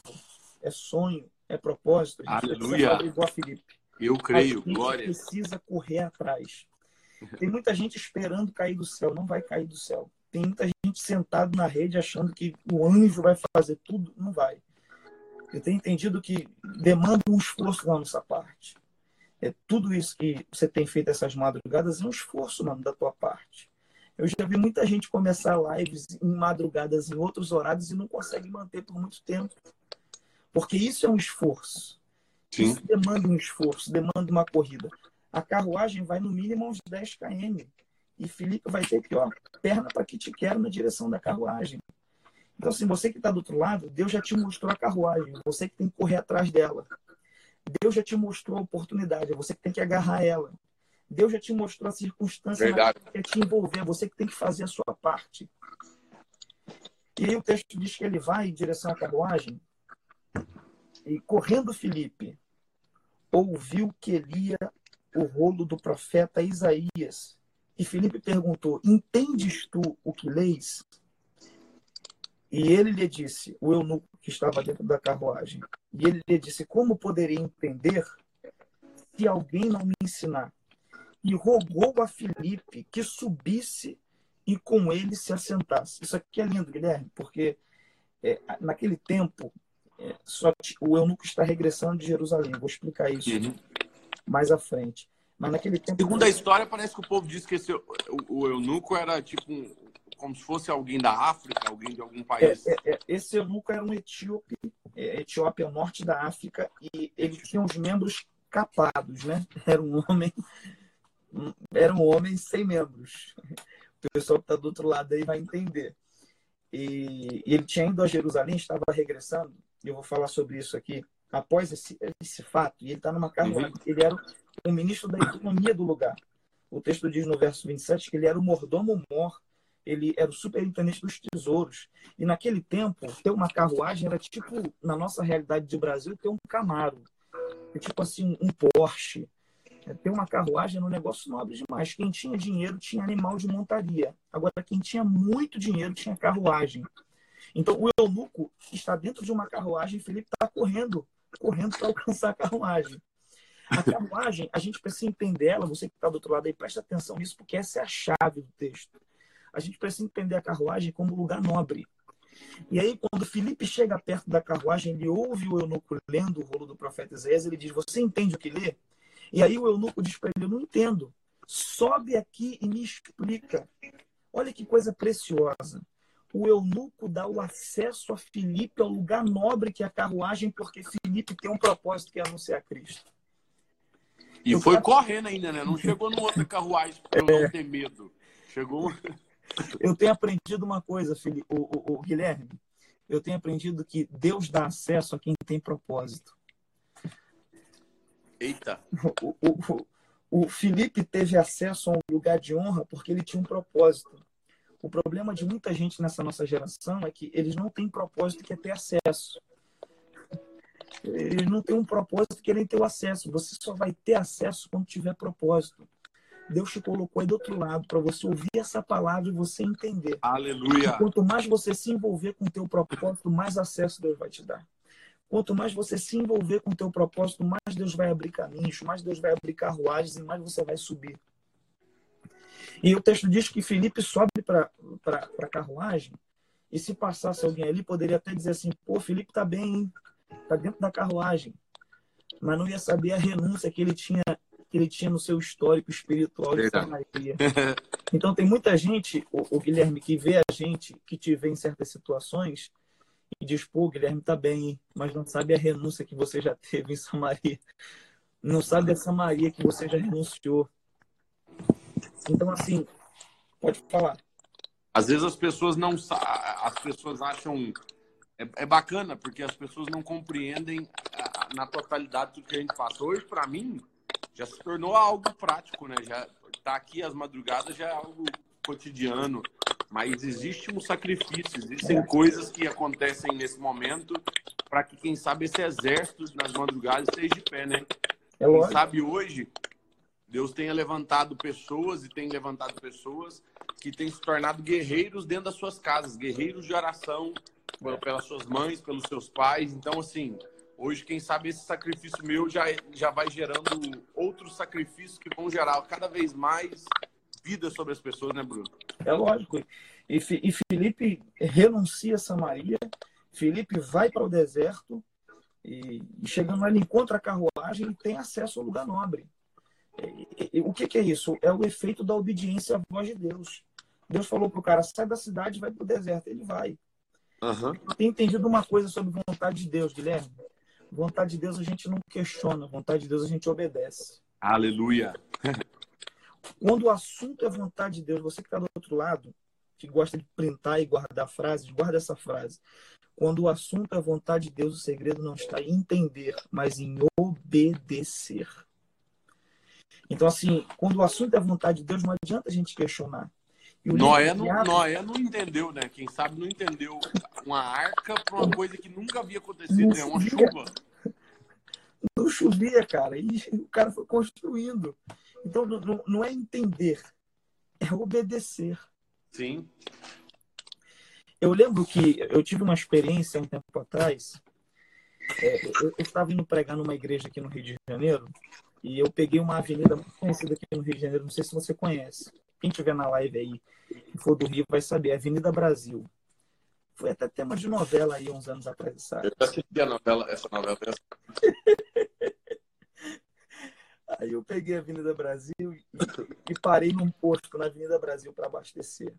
é sonho, é propósito, a gente Aleluia. igual a Felipe. Eu creio, a gente glória. precisa correr atrás. Tem muita gente esperando cair do céu, não vai cair do céu. Tem muita sentado na rede achando que o anjo vai fazer tudo, não vai. Eu tenho entendido que demanda um esforço da nossa parte. É tudo isso que você tem feito essas madrugadas é um esforço, mano, da tua parte. Eu já vi muita gente começar lives em madrugadas em outros horários e não consegue manter por muito tempo. Porque isso é um esforço. Sim. Isso demanda um esforço, demanda uma corrida. A carruagem vai no mínimo uns 10 km. E Felipe vai ter que, ó, perna para que te quero na direção da carruagem. Então, assim, você que está do outro lado, Deus já te mostrou a carruagem, você que tem que correr atrás dela. Deus já te mostrou a oportunidade, é você que tem que agarrar ela. Deus já te mostrou a circunstância Verdade. que quer te envolver, você que tem que fazer a sua parte. E aí o texto diz que ele vai em direção à carruagem e correndo Felipe ouviu que lia o rolo do profeta Isaías e Felipe perguntou: Entendes tu o que leis? E ele lhe disse, o eunuco que estava dentro da carruagem, e ele lhe disse: Como poderia entender se alguém não me ensinar? E rogou a Felipe que subisse e com ele se assentasse. Isso aqui é lindo, Guilherme, porque é, naquele tempo é, só o eunuco está regressando de Jerusalém. Vou explicar isso uhum. mais à frente. Mas naquele tempo. Segundo a história, parece que o povo disse que esse, o, o eunuco era tipo um, como se fosse alguém da África, alguém de algum país. É, é, é esse eunuco era um etíope, é, Etiópia é o norte da África, e ele tinha os membros capados, né? Era um homem, era um homem sem membros. O pessoal que está do outro lado aí vai entender. E, e ele tinha ido a Jerusalém, estava regressando, e eu vou falar sobre isso aqui após esse, esse fato, e ele está numa carruagem, uhum. ele era o ministro da economia do lugar. O texto diz no verso 27 que ele era o mordomo mor, ele era o superintendente dos tesouros. E naquele tempo, ter uma carruagem era tipo, na nossa realidade de Brasil, ter um Camaro. É tipo assim, um Porsche. É, ter uma carruagem era um negócio nobre demais. Quem tinha dinheiro tinha animal de montaria. Agora, quem tinha muito dinheiro tinha carruagem. Então, o eunuco está dentro de uma carruagem, Felipe está correndo, correndo para alcançar a carruagem. A carruagem, a gente precisa entender ela, você que está do outro lado aí, presta atenção nisso, porque essa é a chave do texto. A gente precisa entender a carruagem como lugar nobre. E aí, quando Felipe chega perto da carruagem, ele ouve o eunuco lendo o rolo do profeta Isaías, ele diz: Você entende o que lê? E aí o eunuco diz para ele: Eu não entendo. Sobe aqui e me explica. Olha que coisa preciosa. o eunuco dá o acesso a Filipe ao lugar nobre que é a carruagem, porque Filipe tem um propósito que é anunciar Cristo. E foi correndo ainda, né? Não chegou numa outra carruagem para é... não ter medo. Chegou. Eu tenho aprendido uma coisa, Filipe, o, o, o Guilherme. Eu tenho aprendido que Deus dá acesso a quem tem propósito. Eita! O, o, o, Felipe teve acesso a um lugar de honra porque ele tinha um propósito. O problema de muita gente nessa nossa geração é que eles não têm propósito que é ter acesso. Eles não têm um propósito que querem ter o acesso. Você só vai ter acesso quando tiver propósito. Deus te colocou aí do outro lado para você ouvir essa palavra e você entender. Aleluia. Quanto mais você se envolver com o teu propósito, mais acesso Deus vai te dar. Quanto mais você se envolver com o teu propósito, mais Deus vai abrir caminhos, mais Deus vai abrir carruagens e mais você vai subir. E o texto diz que Felipe sobe para a carruagem e se passasse alguém ali, poderia até dizer assim, pô, Felipe está bem, está dentro da carruagem. Mas não ia saber a renúncia que ele tinha que ele tinha no seu histórico espiritual de Samaria. Então tem muita gente, o, o Guilherme, que vê a gente, que te vê em certas situações e diz, pô, Guilherme tá bem, mas não sabe a renúncia que você já teve em Samaria. Não sabe a Samaria que você já renunciou. Então, assim, pode falar. Às vezes as pessoas não as pessoas acham é, é bacana porque as pessoas não compreendem a, na totalidade tudo que a gente passa. Hoje, para mim, já se tornou algo prático, né? Já tá aqui as madrugadas já é algo cotidiano mas existe um sacrifício, existem coisas que acontecem nesse momento para que, quem sabe, esse exército nas madrugadas esteja de pé, né? É quem sabe hoje, Deus tenha levantado pessoas e tem levantado pessoas que têm se tornado guerreiros dentro das suas casas, guerreiros de oração pelas suas mães, pelos seus pais. Então, assim, hoje, quem sabe, esse sacrifício meu já, já vai gerando outros sacrifícios que vão gerar cada vez mais vida sobre as pessoas, né, Bruno? É lógico. E, e Felipe renuncia a Samaria, Felipe vai para o deserto e, e, chegando lá ele encontra a carruagem e tem acesso ao lugar nobre. E, e, o que, que, é isso? É o efeito da obediência à voz de Deus. Deus falou para o cara, sai da cidade e vai para o deserto. Ele vai. Uhum. Tem entendido uma coisa sobre vontade de Deus, Guilherme? Vontade de Deus a gente não questiona, vontade de Deus a gente obedece. Aleluia. Quando o assunto é vontade de Deus, você que está do outro lado, que gosta de printar e guardar frases, guarda essa frase. Quando o assunto é vontade de Deus, o segredo não está em entender, mas em obedecer. Então, assim, quando o assunto é vontade de Deus, não adianta a gente questionar. Noé não, Noé não entendeu, né? Quem sabe não entendeu uma arca para uma coisa que nunca havia acontecido, né? Uma chuva. Não chovia, cara. E o cara foi construindo. Então, não, não é entender, é obedecer. Sim. Eu lembro que eu tive uma experiência um tempo atrás. É, eu, eu, estava indo pregar numa igreja aqui no Rio de Janeiro e eu peguei uma avenida muito conhecida aqui no Rio de Janeiro. Não sei se você conhece. Quem estiver na live aí, que for do Rio, vai saber. Avenida Brasil. Foi até tema de novela aí uns anos atrás, sabe? Eu assisti a novela, essa novela. Aí eu peguei a Avenida Brasil e, e parei num posto na Avenida Brasil para abastecer.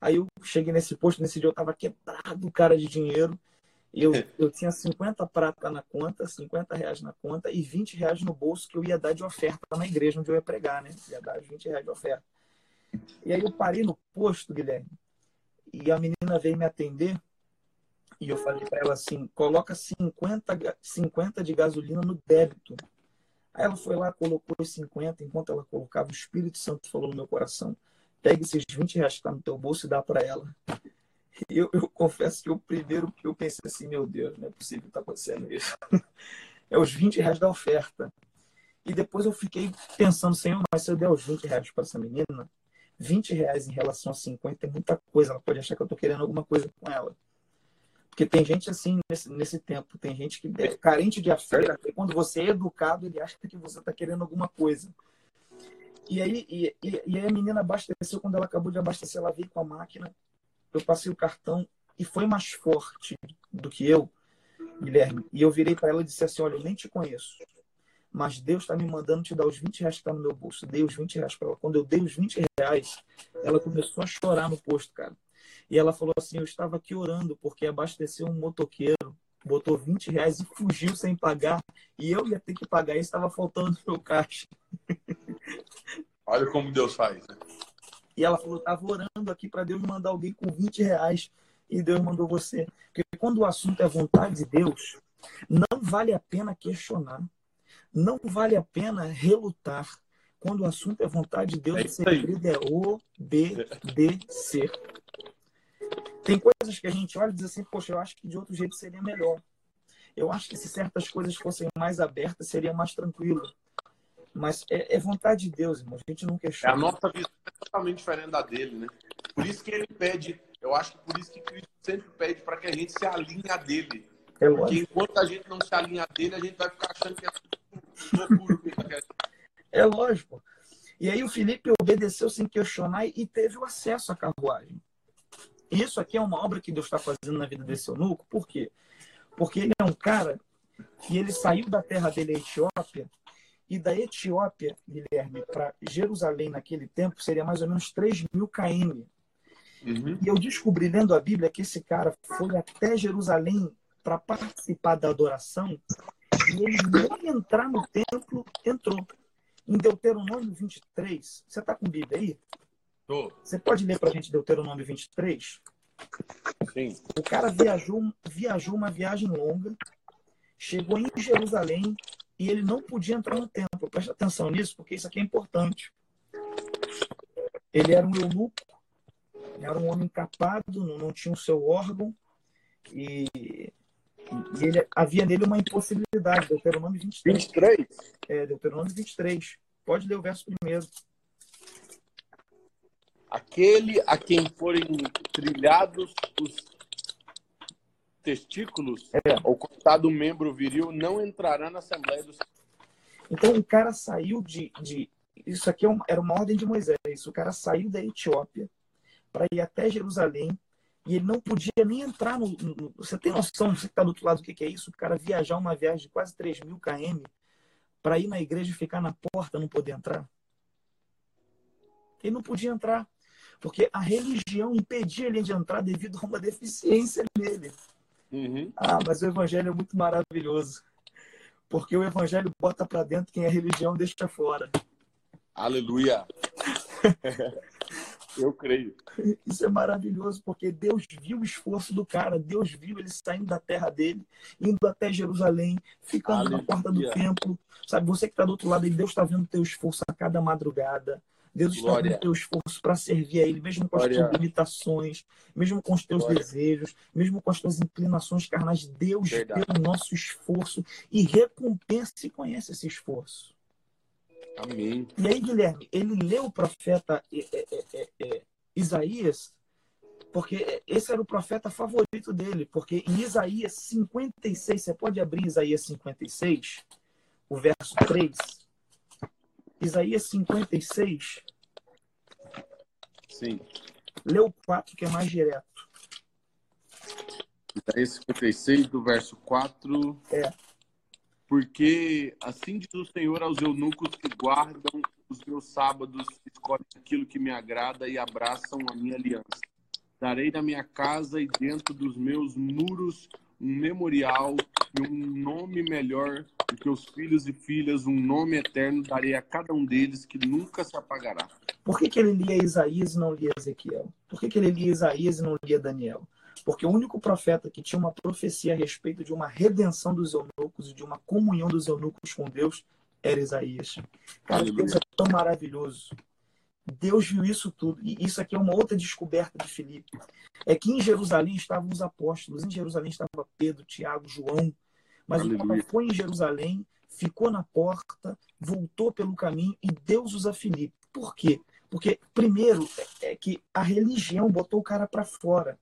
Aí eu cheguei nesse posto, nesse dia eu tava quebrado, cara de dinheiro. Eu, eu tinha 50 prata na conta, 50 reais na conta e 20 reais no bolso que eu ia dar de oferta na igreja onde eu ia pregar, né? Ia dar 20 reais de oferta. E aí eu parei no posto, Guilherme, e a menina veio me atender e eu falei para ela assim, coloca 50, 50 de gasolina no débito. Aí ela foi lá, colocou os 50, enquanto ela colocava, o Espírito Santo falou no meu coração: pega esses 20 reais que tá no teu bolso e dá para ela. E eu, eu, confesso que o primeiro que eu pensei assim, meu Deus, não é possível que tá acontecendo isso. é os 20 reais da oferta. E depois eu fiquei pensando, Senhor, mas se eu der os 20 reais para essa menina, 20 reais em relação a 50 é muita coisa. Ela pode achar que eu tô querendo alguma coisa com ela. Porque tem gente assim nesse, nesse tempo, tem gente que é carente de afeto, e quando você é educado, ele acha que você está querendo alguma coisa. E aí, e, e, aí a menina abasteceu, quando ela acabou de abastecer, ela veio com a máquina, eu passei o cartão e foi mais forte do que eu, Guilherme. E eu virei para ela e disse assim: Olha, eu nem te conheço, mas Deus está me mandando te dar os 20 reais que está no meu bolso. Dei os 20 reais para ela. Quando eu dei os 20 reais, ela começou a chorar no posto, cara. E ela falou assim: Eu estava aqui orando porque abasteceu um motoqueiro, botou 20 reais e fugiu sem pagar. E eu ia ter que pagar e estava faltando no meu caixa. Olha como Deus faz, né? E ela falou: Estava orando aqui para Deus mandar alguém com 20 reais. E Deus mandou você. Porque quando o assunto é vontade de Deus, não vale a pena questionar. Não vale a pena relutar. Quando o assunto é vontade de Deus, é o segredo é obedecer. Tem coisas que a gente olha e diz assim, poxa, eu acho que de outro jeito seria melhor. Eu acho que se certas coisas fossem mais abertas, seria mais tranquilo. Mas é, é vontade de Deus, irmão. A gente não questiona. É a nossa visão é totalmente diferente da dele, né? Por isso que ele pede, eu acho que por isso que Cristo sempre pede para que a gente se alinhe a dele. É Porque enquanto a gente não se alinha a dele, a gente vai ficar achando que é loucura. é lógico. E aí o Felipe obedeceu sem questionar e teve o acesso à carruagem. Isso aqui é uma obra que Deus está fazendo na vida desse eunuco. Por quê? Porque ele é um cara que ele saiu da terra dele, a Etiópia, e da Etiópia, Guilherme, para Jerusalém naquele tempo seria mais ou menos 3 mil km. Uhum. E eu descobri lendo a Bíblia que esse cara foi até Jerusalém para participar da adoração e ele nem entrar no templo entrou. Em Deuteronômio 23, você está com Bíblia aí? Tô. Você pode ler para a gente Deuteronômio 23? Sim. O cara viajou, viajou uma viagem longa, chegou em Jerusalém e ele não podia entrar no templo. Presta atenção nisso, porque isso aqui é importante. Ele era um eunuco, era um homem capado, não tinha o seu órgão e, e ele, havia nele uma impossibilidade. Deuteronômio 23. 23? É, Deuteronômio 23. Pode ler o verso primeiro. Aquele a quem forem trilhados os testículos é. ou cortado o membro viril não entrará na Assembleia dos Então o cara saiu de. de isso aqui é era uma ordem de Moisés. O cara saiu da Etiópia para ir até Jerusalém e ele não podia nem entrar no. no você tem noção, você que está do outro lado, do que, que é isso? O cara viajar uma viagem de quase 3 mil km para ir na igreja e ficar na porta, não poder entrar? Ele não podia entrar. Porque a religião impedia ele de entrar devido a uma deficiência nele. Uhum. Ah, mas o evangelho é muito maravilhoso. Porque o evangelho bota para dentro quem a religião deixa fora. Aleluia. Eu creio. Isso é maravilhoso, porque Deus viu o esforço do cara, Deus viu ele saindo da terra dele, indo até Jerusalém, ficando Aleluia. na porta do templo. Sabe, você que está do outro lado, Deus está vendo o teu esforço a cada madrugada. Deus está Glória. no teu esforço para servir a Ele, mesmo com as Glória. tuas limitações, mesmo com os teus Glória. desejos, mesmo com as tuas inclinações carnais. Deus Verdade. vê o nosso esforço e recompensa e conhece esse esforço. Amém. E aí, Guilherme, ele leu o profeta é, é, é, é Isaías, porque esse era o profeta favorito dele, porque em Isaías 56, você pode abrir Isaías 56, o verso 3. Isaías 56. Sim. Lê o 4, que é mais direto. Isaías 56, do verso 4. É. Porque assim diz o Senhor aos eunucos que guardam os meus sábados, escolhem aquilo que me agrada e abraçam a minha aliança. Darei na minha casa e dentro dos meus muros um memorial e um nome melhor do que os filhos e filhas, um nome eterno darei a cada um deles que nunca se apagará. Por que, que ele lia Isaías e não lia Ezequiel? Por que, que ele lia Isaías e não lia Daniel? Porque o único profeta que tinha uma profecia a respeito de uma redenção dos eunucos e de uma comunhão dos eunucos com Deus era Isaías. Cara, Aleluia. Deus é tão maravilhoso. Deus viu isso tudo. E isso aqui é uma outra descoberta de Filipe. É que em Jerusalém estavam os apóstolos, em Jerusalém estava Pedro, Tiago, João. Mas Aleluia. o Papa foi em Jerusalém, ficou na porta, voltou pelo caminho e Deus usa Filipe. Por quê? Porque, primeiro, é que a religião botou o cara para fora.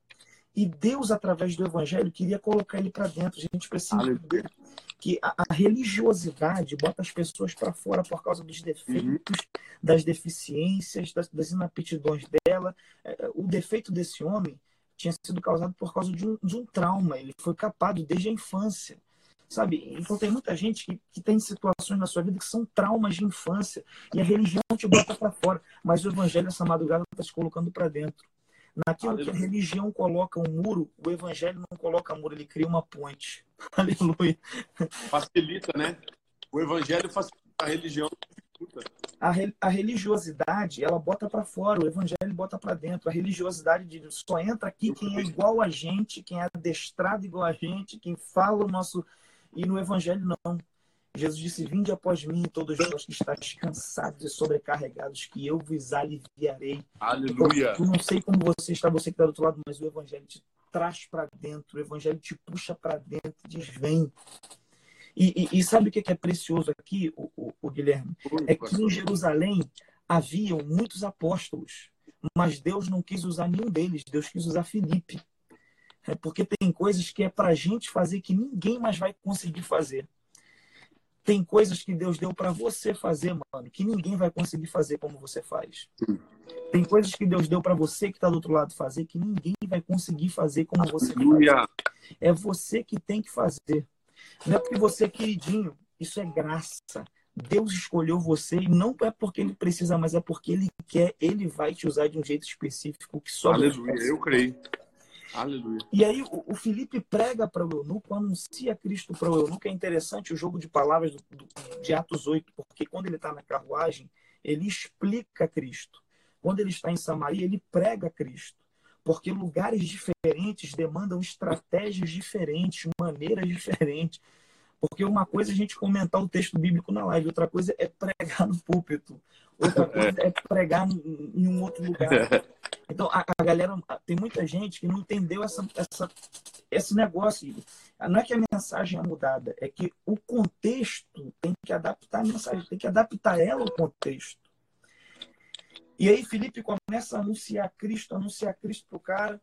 E Deus, através do evangelho, queria colocar ele para dentro. A gente precisa entender que a, a, religiosidade bota as pessoas para fora por causa dos defeitos, uhum. das deficiências, das, das inaptidões dela. É, o defeito desse homem tinha sido causado por causa de um, de um trauma. Ele foi capado desde a infância. Sabe? Então tem muita gente que, que tem situações na sua vida que são traumas de infância e a religião te bota para fora, mas o evangelho essa madrugada está te colocando para dentro. Naquilo Aleluia. que a religião coloca um muro, o evangelho não coloca muro, ele cria uma ponte. Aleluia. Facilita, né? O evangelho facilita a religião. A, re, a religiosidade, ela bota para fora, o evangelho bota para dentro. A religiosidade de, só entra aqui quem é igual a gente, quem é adestrado igual a gente, quem fala o nosso. E no evangelho, não. Jesus disse: Vinde após mim, todos vós que estáis cansados e sobrecarregados, que eu vos aliviarei. Aleluia. Eu não sei como você está, você que está do outro lado, mas o Evangelho te traz para dentro, o Evangelho te puxa para dentro, diz: Vem. E, e, e, sabe o que é precioso aqui, o, o, o Guilherme? É que em Jerusalém haviam muitos apóstolos, mas Deus não quis usar nenhum deles, Deus quis usar Filipe. É porque tem coisas que é para a gente fazer que ninguém mais vai conseguir fazer. Tem coisas que Deus deu para você fazer, mano, que ninguém vai conseguir fazer como você faz. Tem coisas que Deus deu para você que está do outro lado fazer que ninguém vai conseguir fazer como você faz. É você que tem que fazer. Não é porque você é queridinho. Isso é graça. Deus escolheu você e não é porque ele precisa, mas é porque ele quer. Ele vai te usar de um jeito específico que só. Aleluia, eu creio. Aleluia. E aí o, Felipe prega para o eunuco, anuncia Cristo para o eunuco. É interessante o jogo de palavras do, do, de Atos 8, porque quando ele está na carruagem, ele explica Cristo. Quando ele está em Samaria, ele prega Cristo. Porque lugares diferentes demandam estratégias diferentes, maneiras diferentes. Porque uma coisa é a gente comentar o texto bíblico na live, outra coisa é pregar no púlpito, outra coisa é pregar em um outro lugar. Então, a, a galera, tem muita gente que não entendeu essa, essa, esse negócio. Não é que a mensagem é mudada, é que o contexto tem que adaptar a mensagem, tem que adaptar ela ao contexto. E aí Felipe começa a anunciar Cristo, anunciar Cristo para o cara.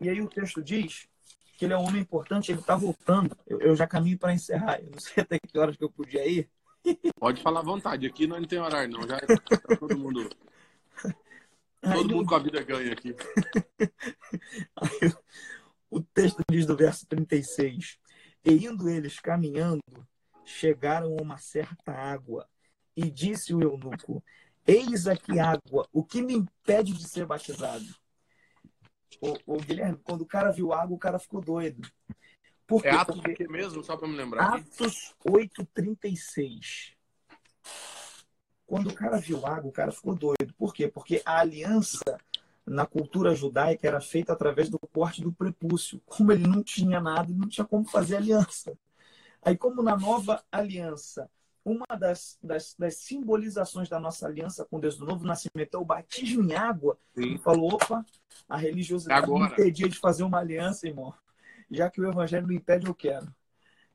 E aí o texto diz que ele é um homem importante, ele está voltando. Eu, eu, já caminho para encerrar. Eu não sei até que horas que eu podia ir. Pode falar à vontade. Aqui não tem horário, não. Já tá todo mundo. Todo mundo com a vida ganha aqui. O texto diz do verso 36. E indo eles caminhando, chegaram a uma certa água. E disse o eunuco: Eis aqui água, o que me impede de ser batizado? O, o Guilherme, quando o cara viu água, o cara ficou doido. Por é Atos Porque... mesmo, só para me lembrar. Atos 8,36. Quando o cara viu água, o cara ficou doido. Por quê? Porque a aliança na cultura judaica era feita através do corte do prepúcio. Como ele não tinha nada, ele não tinha como fazer aliança. Aí, como na nova aliança, uma das, das, das simbolizações da nossa aliança com Deus do Novo Nascimento é o batismo em água, Sim. ele falou: opa, a religiosidade Agora. me impedia de fazer uma aliança, irmão. Já que o evangelho me impede, eu quero.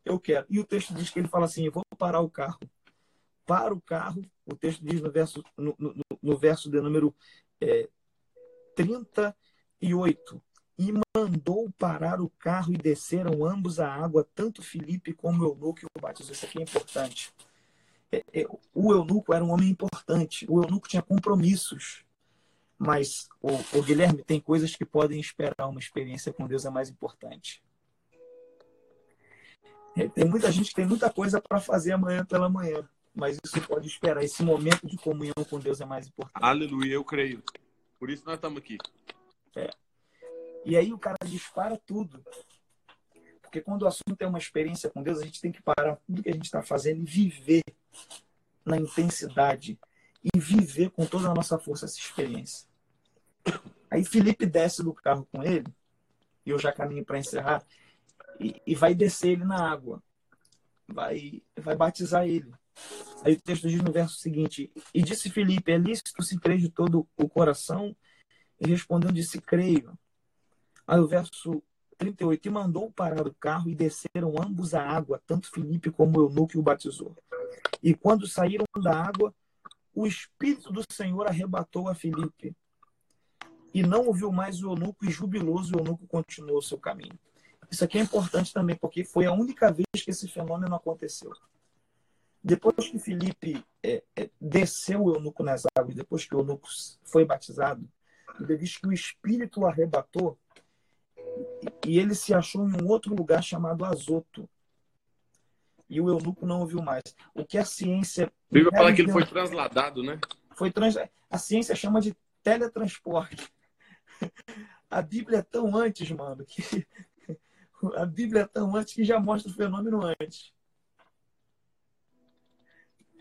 Eu quero. E o texto diz que ele fala assim: eu vou parar o carro para o carro. O texto diz no verso, no, no, no verso de número é, 38. E mandou parar o carro e desceram ambos a água, tanto Felipe como o eunuco e o batizou. Isso aqui é importante. É, é, o eunuco era um homem importante. O eunuco tinha compromissos. Mas o, o Guilherme tem coisas que podem esperar. Uma experiência com Deus é mais importante. É, tem muita gente que tem muita coisa para fazer amanhã pela manhã mas isso pode esperar. Esse momento de comunhão com Deus é mais importante. Aleluia, eu creio. Por isso nós estamos aqui. É. E aí o cara dispara tudo. Porque quando o assunto é uma experiência com Deus, a gente tem que parar tudo que a gente está fazendo e viver na intensidade. E viver com toda a nossa força essa experiência. Aí Felipe desce do carro com ele, e eu já caminho para encerrar, e, e vai descer ele na água. Vai, vai batizar ele. Aí o texto diz no verso seguinte: E disse Felipe: É lícito se crer de todo o coração? E respondeu: Disse: Creio. Aí o verso 38: E mandou parar o carro e desceram ambos a água, tanto Felipe como eunuco o batizou. E quando saíram da água, o Espírito do Senhor arrebatou a Felipe. E não ouviu mais o eunuco, e jubiloso o eunuco continuou o seu caminho. Isso aqui é importante também, porque foi a única vez que esse fenômeno aconteceu. Depois que Felipe é, é, desceu o eunuco nas águas, depois que o eunuco foi batizado, ele diz que o Espírito o arrebatou e, ele se achou em um outro lugar chamado Azoto. E o eunuco não ouviu mais. O que a ciência. A Bíblia fala que ele foi transladado, né? Foi trans... A ciência chama de teletransporte. a Bíblia é tão antes, mano, que a Bíblia é tão antes que já mostra o fenômeno antes.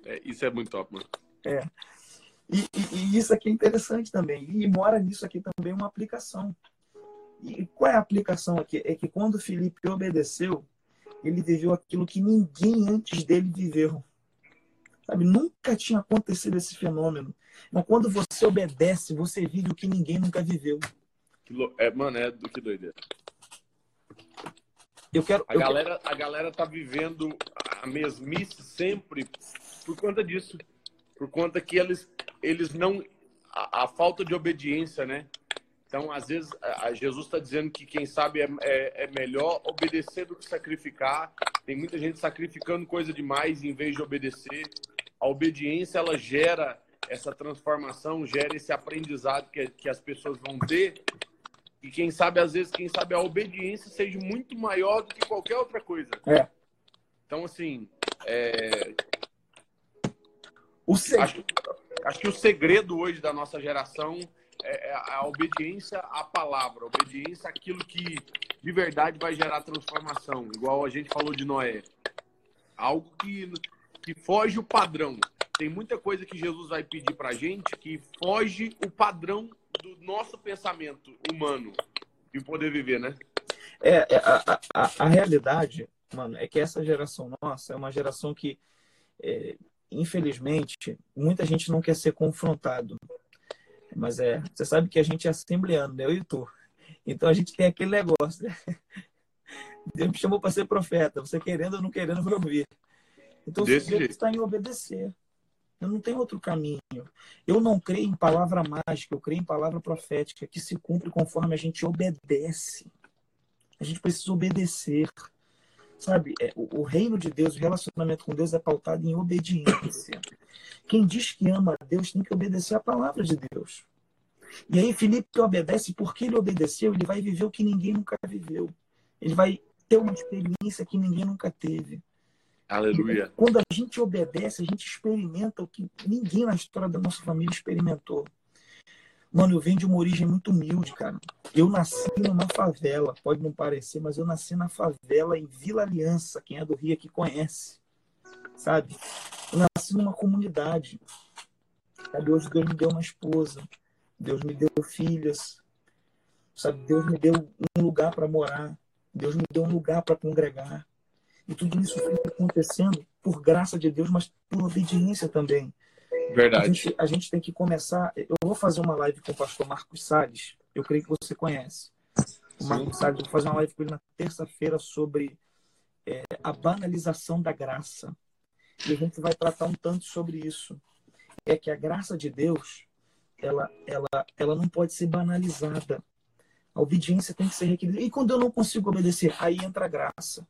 É, isso é muito top, mano. É. E, e, e, isso aqui é interessante também. E mora nisso aqui também uma aplicação. E qual é a aplicação aqui? É que quando Felipe obedeceu, ele viveu aquilo que ninguém antes dele viveu. Sabe? Nunca tinha acontecido esse fenômeno. Mas quando você obedece, você vive o que ninguém nunca viveu. É, mano, é do que doideira. Eu quero, a, eu galera, quero... a galera tá vivendo a mesmice sempre por conta disso. Por conta que eles, eles não. A, a falta de obediência, né? Então, às vezes, a Jesus está dizendo que quem sabe é, é, é, melhor obedecer do que sacrificar. Tem muita gente sacrificando coisa demais em vez de obedecer. A obediência ela gera essa transformação, gera esse aprendizado que, que as pessoas vão ter. E quem sabe, às vezes, quem sabe a obediência seja muito maior do que qualquer outra coisa. É. Então, assim, é... o acho, acho que o segredo hoje da nossa geração é, é a obediência à palavra, a obediência àquilo que de verdade vai gerar transformação, igual a gente falou de Noé. Algo que, que foge o padrão. Tem muita coisa que Jesus vai pedir pra gente que foge o padrão do nosso pensamento humano e poder viver, né? É, é a, a, a, realidade, mano, é que essa geração nossa é uma geração que, é, infelizmente, muita gente não quer ser confrontado. Mas é, você sabe que a gente é assembleano, né? Eu e tu. Então a gente tem aquele negócio, né? Deus me chamou para ser profeta. Você querendo ou não querendo, vai ouvir. Então você está em obedecer. Eu não tenho outro caminho. Eu não creio em palavra mágica, eu creio em palavra profética, que se cumpre conforme a gente obedece. A gente precisa obedecer. Sabe, é, o, o reino de Deus, o relacionamento com Deus é pautado em obediência. Quem diz que ama a Deus tem que obedecer a palavra de Deus. E aí Felipe obedece, porque ele obedeceu, ele vai viver o que ninguém nunca viveu. Ele vai ter uma experiência que ninguém nunca teve. Aleluia. Quando a gente obedece, a gente experimenta o que ninguém na história da nossa família experimentou. Mano, eu venho de uma origem muito humilde, cara. Eu nasci numa favela, pode não parecer, mas eu nasci na favela em Vila Aliança. Quem é do Rio aqui conhece, sabe? Eu nasci numa comunidade. Sabe? Hoje Deus me deu uma esposa, Deus me deu filhas, sabe? Deus me deu um lugar para morar, Deus me deu um lugar para congregar. E tudo isso foi acontecendo por graça de Deus, mas por obediência também. Verdade. A gente, a gente tem que começar. Eu vou fazer uma live com o pastor Marcos Salles, eu creio que você conhece. O Marcos Salles, vou fazer uma live com ele na terça-feira sobre é, a banalização da graça. E a gente vai tratar um tanto sobre isso. É que a graça de Deus, ela, ela, ela não pode ser banalizada. A obediência tem que ser requerida. E quando eu não consigo obedecer, aí entra a graça.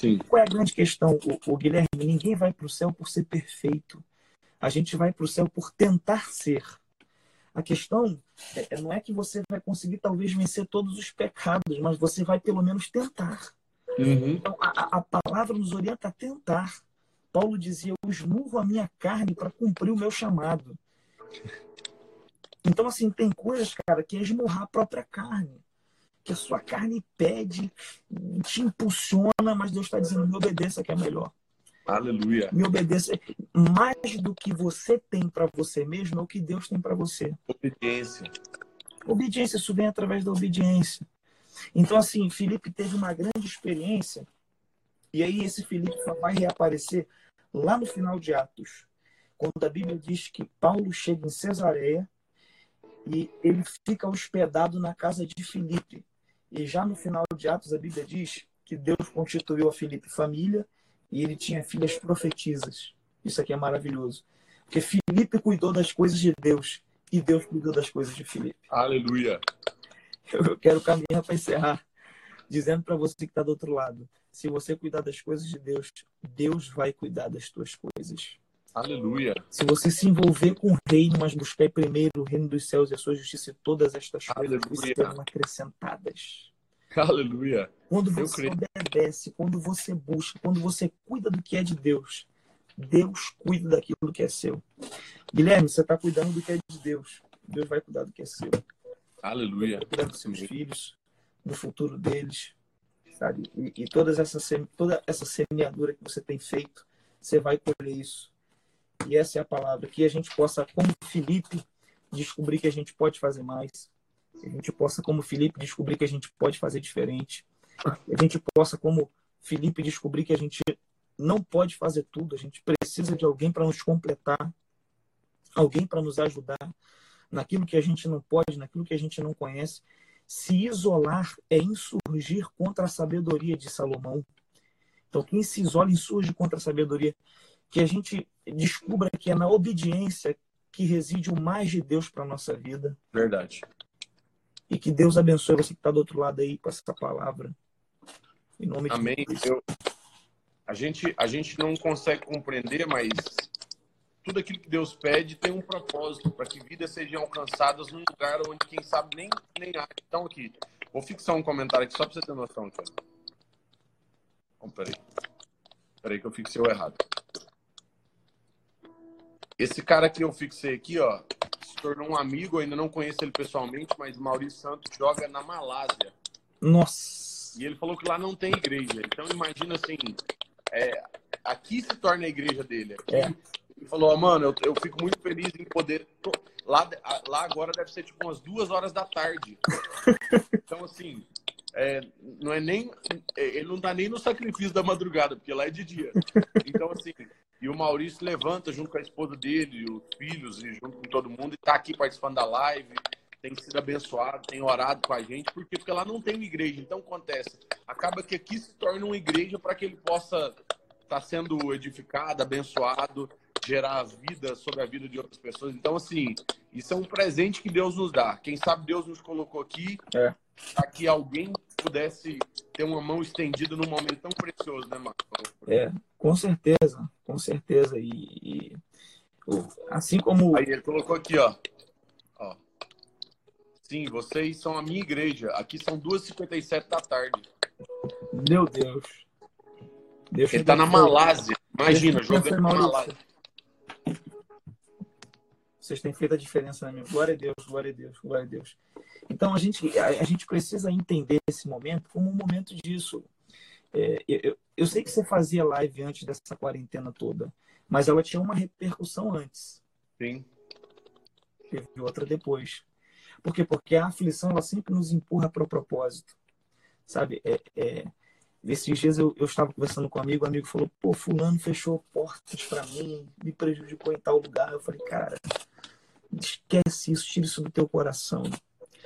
Sim. Qual é a grande questão, o, o Guilherme? Ninguém vai para o céu por ser perfeito. A gente vai para o céu por tentar ser. A questão é, é, não é que você vai conseguir talvez vencer todos os pecados, mas você vai pelo menos tentar. Uhum. Então, a, a, palavra nos orienta a tentar. Paulo dizia: Eu esmurro a minha carne para cumprir o meu chamado. Então, assim, tem coisas, cara, que é esmurrar a própria carne que a sua carne pede, te impulsiona, mas Deus está dizendo: me obedeça que é melhor. Aleluia. Me obedeça. Mais do que você tem para você mesmo é o que Deus tem para você. Obediência. Obediência, isso vem através da obediência. Então, assim, Felipe teve uma grande experiência, e aí esse Felipe só vai reaparecer lá no final de Atos, quando a Bíblia diz que Paulo chega em Cesareia e ele fica hospedado na casa de Filipe. E já no final de Atos, a Bíblia diz que Deus constituiu a Filipe família e ele tinha filhas profetisas. Isso aqui é maravilhoso. Porque Filipe cuidou das coisas de Deus e Deus cuidou das coisas de Filipe. Aleluia. Eu quero caminhar para encerrar, dizendo para você que está do outro lado: se você cuidar das coisas de Deus, Deus vai cuidar das tuas coisas. Aleluia. Se você se envolver com o reino, mas buscar primeiro o reino dos céus e a sua justiça, todas estas coisas serão acrescentadas. Aleluia. Quando você obedece, quando você busca, quando você cuida do que é de Deus, Deus cuida daquilo que é seu. Guilherme, você está cuidando do que é de Deus. Deus vai cuidar do que é seu. Aleluia. Cuidar dos seus filhos, do futuro deles, sabe? E, e todas essa, toda essa semeadura que você tem feito, você vai colher isso. E essa é a palavra. Que a gente possa, como Felipe, descobrir que a gente pode fazer mais. Que a gente possa, como Felipe, descobrir que a gente pode fazer diferente. Que a gente possa, como Felipe, descobrir que a gente não pode fazer tudo. A gente precisa de alguém para nos completar, alguém para nos ajudar naquilo que a gente não pode, naquilo que a gente não conhece. Se isolar é insurgir contra a sabedoria de Salomão. Então, quem se isola insurge contra a sabedoria. Que a gente descubra que é na obediência que reside o mais de Deus para a nossa vida. Verdade. E que Deus abençoe você que está do outro lado aí com essa palavra. Em nome Amém. de Deus. Eu, a, gente, a gente não consegue compreender, mas tudo aquilo que Deus pede tem um propósito para que vidas sejam alcançadas num lugar onde, quem sabe, nem, nem há. Então, aqui, vou fixar um comentário aqui só para você ter noção, cara. Oh, peraí. Peraí que eu fixei o errado. Esse cara que eu fixei aqui, ó, se tornou um amigo, ainda não conheço ele pessoalmente, mas Maurício Santos joga na Malásia. Nossa! E ele falou que lá não tem igreja. Então imagina assim, é, aqui se torna a igreja dele. Aqui, é. Ele falou, oh, mano, eu, eu fico muito feliz em poder. Lá, lá agora deve ser tipo umas duas horas da tarde. Então, assim, é, não é nem. É, ele não tá nem no sacrifício da madrugada, porque lá é de dia. Então, assim, e o Maurício levanta junto com a esposa dele, os filhos, e junto com todo mundo, e tá aqui participando da live, tem sido abençoado, tem orado com a gente, porque, porque lá não tem igreja. Então acontece, acaba que aqui se torna uma igreja para que ele possa estar tá sendo edificado, abençoado, gerar vida sobre a vida de outras pessoas. Então, assim, isso é um presente que Deus nos dá. Quem sabe Deus nos colocou aqui é. Para que alguém pudesse ter uma mão estendida num momento tão precioso, né, Marcos? É, com certeza, com certeza. E, e, assim como. Aí ele colocou aqui, ó. ó. Sim, vocês são a minha igreja. Aqui são 2h57 da tarde. Meu Deus. Deus ele tá na Malásia. Imagina, jogando na Malásia. Vocês têm feito a diferença na minha. Glória a Deus, glória a Deus, glória a Deus. Então a gente, a, a gente precisa entender esse momento como um momento disso. É, eu, eu sei que você fazia live antes dessa quarentena toda, mas ela tinha uma repercussão antes. Sim. Teve outra depois. Por quê? Porque a aflição ela sempre nos empurra para o propósito. Sabe? É, é, esses dias eu, eu estava conversando com um amigo, o amigo falou: pô, Fulano fechou portas para mim, me prejudicou em tal lugar. Eu falei: cara, esquece isso, tira isso do teu coração.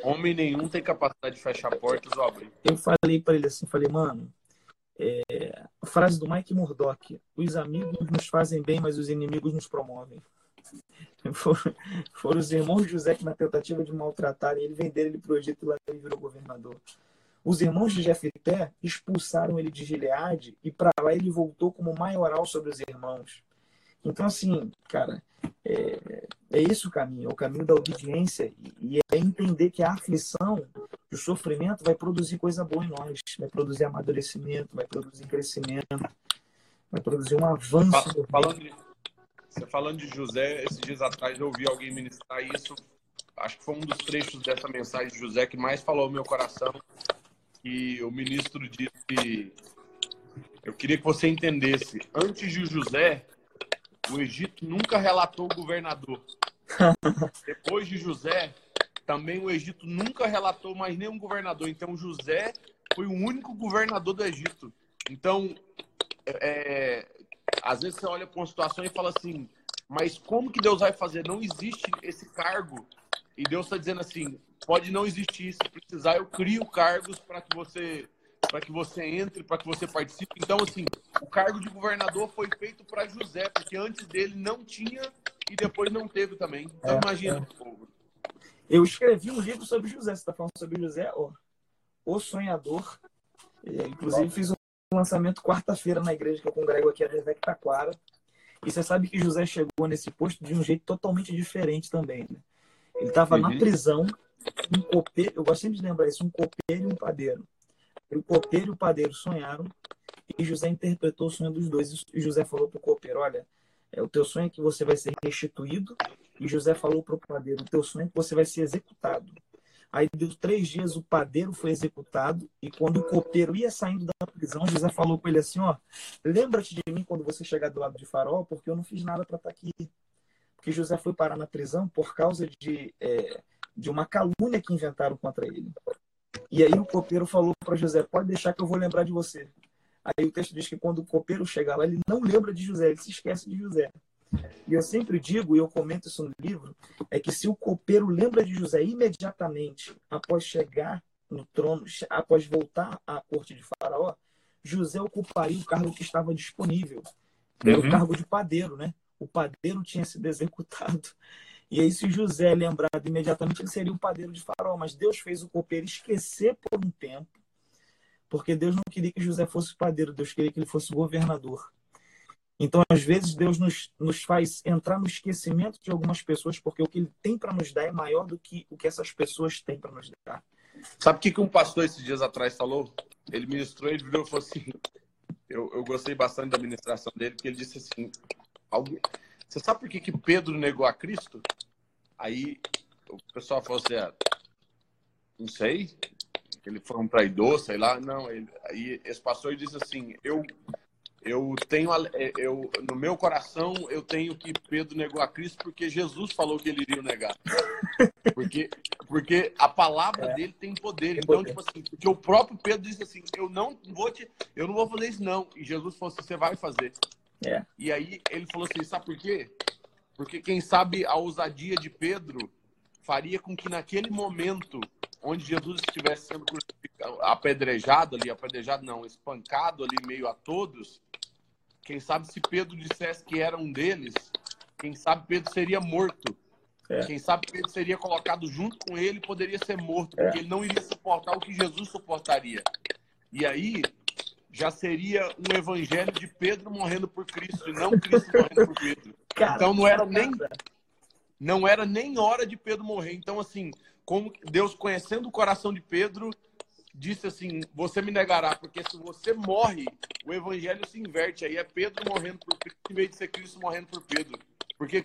Homem nenhum tem capacidade de fechar portas ou abrir. Eu falei para ele assim: falei, mano, é, a frase do Mike Murdock: os amigos nos fazem bem, mas os inimigos nos promovem. Foram, foram os irmãos de José que, na tentativa de maltratar ele, venderam ele para o Egito e lá ele virou governador. Os irmãos de Jefité expulsaram ele de Gileade e para lá ele voltou como maioral sobre os irmãos. Então, assim, cara, é, é esse o caminho, é o caminho da obediência e, e é entender que a aflição, o sofrimento vai produzir coisa boa em nós, vai produzir amadurecimento, vai produzir crescimento, vai produzir um avanço. Falando de, você falando de José, esses dias atrás eu ouvi alguém ministrar isso. Acho que foi um dos trechos dessa mensagem de José que mais falou ao meu coração. E o ministro disse: Eu queria que você entendesse. Antes de José, o Egito nunca relatou o governador. Depois de José, também o Egito nunca relatou mais nenhum governador. Então, José foi o único governador do Egito. Então, é, às vezes você olha para uma situação e fala assim, mas como que Deus vai fazer? Não existe esse cargo. E Deus está dizendo assim, pode não existir. Se precisar, eu crio cargos para que você para que você entre, para que você participe. Então, assim, o cargo de governador foi feito para José, porque antes dele não tinha e depois não teve também. Então, é, imagina. É. Eu escrevi um livro sobre José. Você está falando sobre José? ó o Sonhador. inclusive, fiz um lançamento quarta-feira na igreja que eu congrego aqui, a Revec Taquara. E você sabe que José chegou nesse posto de um jeito totalmente diferente também. Né? Ele estava uhum. na prisão, um copeiro, eu gosto sempre de lembrar isso, um copeiro e um padeiro. O copeiro e o padeiro sonharam e José interpretou o sonho dos dois. E José falou para o copeiro: Olha, é, o teu sonho é que você vai ser restituído. E José falou para o padeiro: O teu sonho é que você vai ser executado. Aí deu três dias, o padeiro foi executado, e quando o copeiro ia saindo da prisão, José falou com ele assim: ó, lembra-te de mim quando você chegar do lado de Faraó, porque eu não fiz nada para estar tá aqui. Porque José foi parar na prisão por causa de, é, de uma calúnia que inventaram contra ele. E aí o copeiro falou para José: pode deixar que eu vou lembrar de você. Aí o texto diz que quando o copeiro chega lá, ele não lembra de José, ele se esquece de José. E eu sempre digo, e eu comento isso no livro, é que se o copeiro lembra de José imediatamente após chegar no trono, após voltar à corte de Faraó, José ocuparia o cargo que estava disponível. Era uhum. o cargo de padeiro, né? O padeiro tinha sido executado. E aí, se José é lembrado imediatamente, ele seria o padeiro de Faraó. Mas Deus fez o copeiro esquecer por um tempo, porque Deus não queria que José fosse padeiro, Deus queria que ele fosse governador. Então, às vezes, Deus nos, nos faz entrar no esquecimento de algumas pessoas, porque o que Ele tem para nos dar é maior do que o que essas pessoas têm para nos dar. Sabe o que, que um pastor esses dias atrás falou? Ele ministrou, ele virou e falou assim: eu, eu gostei bastante da ministração dele, porque ele disse assim: alguém, Você sabe por que, que Pedro negou a Cristo? Aí o pessoal falou assim: ah, Não sei, ele foi um traidor, sei lá. Não, ele, aí esse pastor disse assim: Eu eu tenho é, eu no meu coração eu tenho que Pedro negou a Cristo porque Jesus falou que ele iria negar porque porque a palavra é. dele tem poder então tipo assim porque o próprio Pedro disse assim eu não vou te eu não vou fazer isso não e Jesus falou assim você vai fazer é. e aí ele falou assim sabe por quê porque quem sabe a ousadia de Pedro faria com que naquele momento onde Jesus estivesse sendo apedrejado ali, apedrejado não, espancado ali meio a todos, quem sabe se Pedro dissesse que era um deles, quem sabe Pedro seria morto. É. Quem sabe Pedro seria colocado junto com ele poderia ser morto, porque é. ele não iria suportar o que Jesus suportaria. E aí já seria um evangelho de Pedro morrendo por Cristo e não Cristo morrendo por Pedro. Cara, então não era nem não era nem hora de Pedro morrer. Então assim, como Deus conhecendo o coração de Pedro, disse assim: Você me negará, porque se você morre, o evangelho se inverte. Aí é Pedro morrendo por Cristo, em vez de ser Cristo morrendo por Pedro. Porque,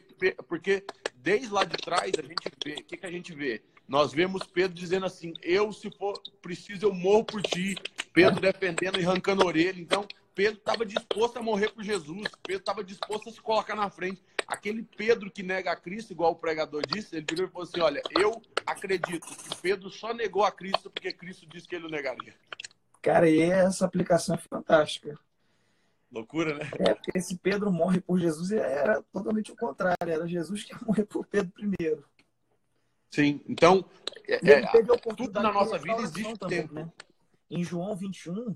porque desde lá de trás, a gente vê: o que, que a gente vê? Nós vemos Pedro dizendo assim: Eu, se for preciso, eu morro por ti. Pedro defendendo e arrancando a orelha. Então, Pedro estava disposto a morrer por Jesus. Pedro estava disposto a se colocar na frente. Aquele Pedro que nega a Cristo, igual o pregador disse, ele virou e falou assim: Olha, eu acredito que Pedro só negou a Cristo porque Cristo disse que ele o negaria. Cara, e essa aplicação é fantástica. Loucura, né? É, porque esse Pedro morre por Jesus era totalmente o contrário. Era Jesus que ia morrer por Pedro primeiro. Sim, então, é, é tudo na nossa vida existe também, tempo. Né? Em João 21,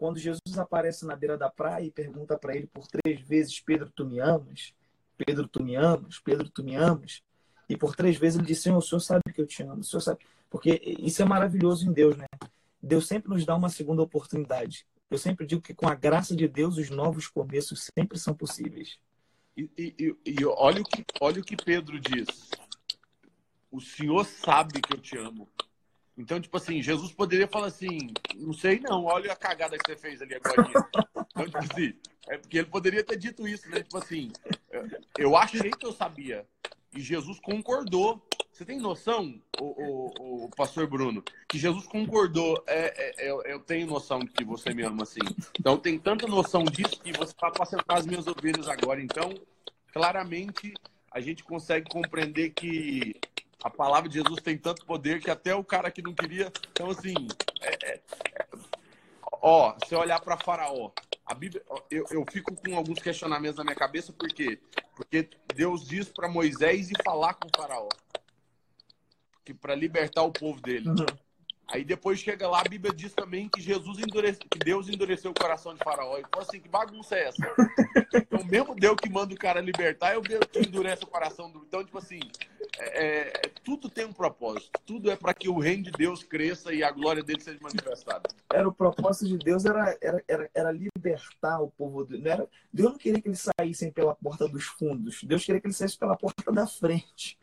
quando Jesus aparece na beira da praia e pergunta para ele por três vezes: Pedro, tu me amas? Pedro, tu me amas? Pedro, tu me amas? E por três vezes ele disse: Senhor, o Senhor sabe que eu te amo. O Senhor sabe. Porque isso é maravilhoso em Deus, né? Deus sempre nos dá uma segunda oportunidade. Eu sempre digo que com a graça de Deus, os novos começos sempre são possíveis. E, e, e olha, o que, olha o que Pedro diz. O Senhor sabe que eu te amo. Então, tipo assim, Jesus poderia falar assim, não sei não, olha a cagada que você fez ali agora. Então, tipo assim, é porque ele poderia ter dito isso, né? Tipo assim, eu achei que eu sabia. E Jesus concordou. Você tem noção, o, o, o pastor Bruno, que Jesus concordou. É, é, é, eu tenho noção de que você me ama assim. Então, tem tanta noção disso que você está passando as minhas ovelhas agora. Então, claramente, a gente consegue compreender que a palavra de Jesus tem tanto poder que até o cara que não queria. Então, assim, é, é, é ó, se olhar para Faraó, a Bíblia, eu, eu fico com alguns questionamentos na minha cabeça, por quê? Porque Deus diz para Moisés ir falar com o Faraó, que para libertar o povo dele. Uhum. Aí depois chega lá, a Bíblia diz também que Jesus endurece, que Deus endureceu o coração de Faraó. E falou assim, que bagunça é essa? então, mesmo Deus que manda o cara libertar, eu Deus que endurece o coração do. Então, tipo assim, é, é, tudo tem um propósito. Tudo é para que o reino de Deus cresça e a glória dele seja manifestada. Era o propósito de Deus era, era, era, era libertar o povo. Não era, Deus não queria que eles saíssem pela porta dos fundos. Deus queria que eles saíssem pela porta da frente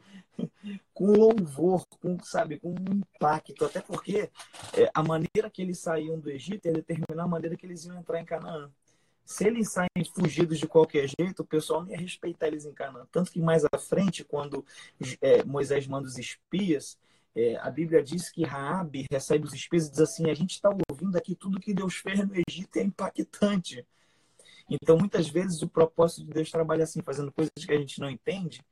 com louvor, com, sabe, com um impacto, até porque é, a maneira que eles saíam do Egito ia determinar a maneira que eles iam entrar em Canaã. Se eles saem fugidos de qualquer jeito, o pessoal não ia respeitar eles em Canaã. Tanto que mais à frente, quando é, Moisés manda os espias, É, a Bíblia diz que Raabe recebe os espíritos e diz assim: a gente está ouvindo aqui tudo que Deus fez no Egito é impactante. Então, muitas vezes, o propósito de Deus trabalha assim, fazendo coisas que a gente não entende,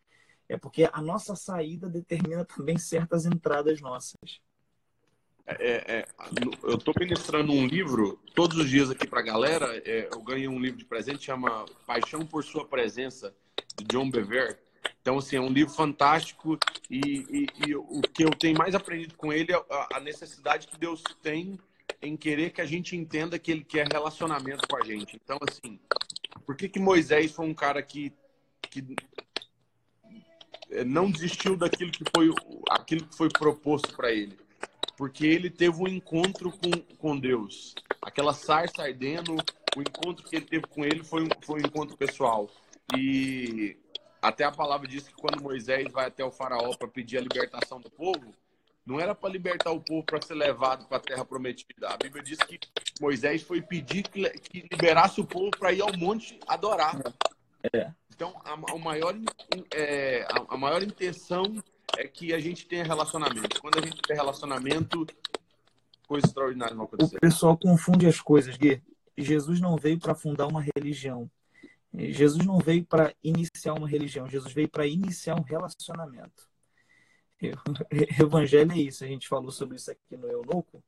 é porque a nossa saída determina também certas entradas nossas. É, é, eu estou ministrando um livro todos os dias aqui para a galera. É, eu ganhei um livro de presente, chama Paixão por Sua Presença, de John Bever. Então, assim, é um livro fantástico e, e, e, o que eu tenho mais aprendido com ele é a necessidade que Deus tem em querer que a gente entenda que Ele quer relacionamento com a gente. Então, assim, por que, que Moisés foi um cara que, que não desistiu daquilo que foi, aquilo que foi proposto para ele? Porque ele teve um encontro com, com Deus. Aquela sarça ardendo, o encontro que ele teve com ele foi um, foi um encontro pessoal. E até a palavra diz que quando Moisés vai até o faraó para pedir a libertação do povo, não era para libertar o povo para ser levado para a terra prometida. A Bíblia diz que Moisés foi pedir que liberasse o povo para ir ao monte adorar. É. Então, a, a maior, é, a, a, maior intenção é que a gente tenha relacionamento. Quando a gente tem relacionamento, coisas extraordinárias vão acontecer. O pessoal confunde as coisas, Gui. Jesus não veio para fundar uma religião. Jesus não veio para iniciar uma religião, Jesus veio para iniciar um relacionamento. Evangelho é isso, a gente falou sobre isso aqui no Eunuco.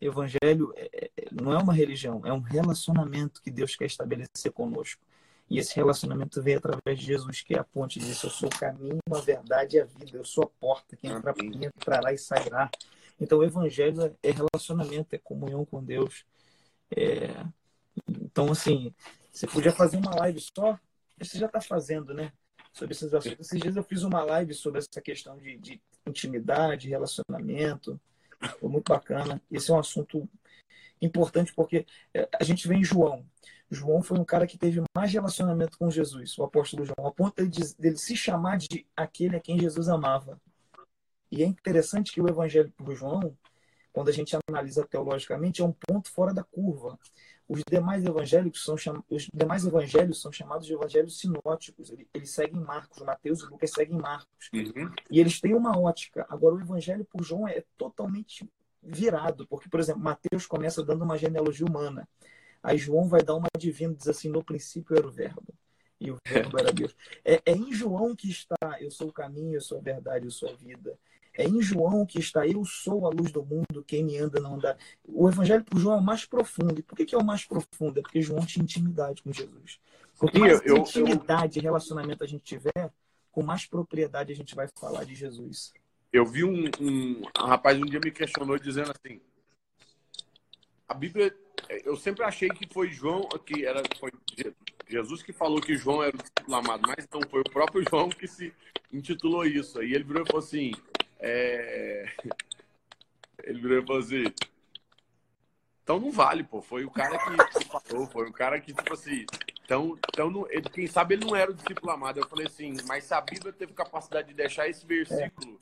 Evangelho é, é, não é uma religião, é um relacionamento que Deus quer estabelecer conosco. E esse relacionamento vem através de Jesus, que é a ponte disso. Eu sou o caminho, a verdade e a vida. Eu sou a porta. Quem entrar por mim entrará e sairá. Então, o evangelho é relacionamento, é comunhão com Deus. É... Então, assim, você podia fazer uma live só, você já está fazendo, né? Sobre esses assuntos. Esses dias eu fiz uma live sobre essa questão de, de intimidade, relacionamento. Foi muito bacana. Esse é um assunto importante porque é, a gente vê em João. João foi um cara que teve mais relacionamento com Jesus, o apóstolo João, a ponto dele, dele se chamar de aquele a quem Jesus amava. E é interessante que o evangelho por João, quando a gente analisa teologicamente, é um ponto fora da curva. Os demais evangélicos são cham... os demais evangelhos são chamados de evangelhos sinóticos. Eles seguem Marcos, Mateus e Lucas seguem Marcos. Uhum. E eles têm uma ótica. Agora o evangelho por João é totalmente virado, porque por exemplo, Mateus começa dando uma genealogia humana. Aí João vai dar uma divina, diz assim: no princípio era o verbo e o verbo era Deus. É, é em João que está: eu sou o caminho, eu sou a verdade, eu sou a vida. É em João que está, eu sou a luz do mundo, quem me anda não dá. O evangelho por João é o mais profundo. E por que, que é o mais profundo? É porque João tinha intimidade com Jesus. Quanto mais eu, intimidade e relacionamento a gente tiver, com mais propriedade a gente vai falar de Jesus. Eu vi um, um, um rapaz um dia me questionou dizendo assim: a Bíblia, eu sempre achei que foi João, que era foi Jesus que falou que João era o discípulo amado, mas não foi o próprio João que se intitulou isso. E ele virou e falou assim: é... Ele virou e falou assim: então não vale, pô. Foi o cara que falou, foi o cara que, tipo assim. Então, então não, ele, quem sabe ele não era o discípulo amado. Eu falei assim, mas se a Bíblia teve capacidade de deixar esse versículo.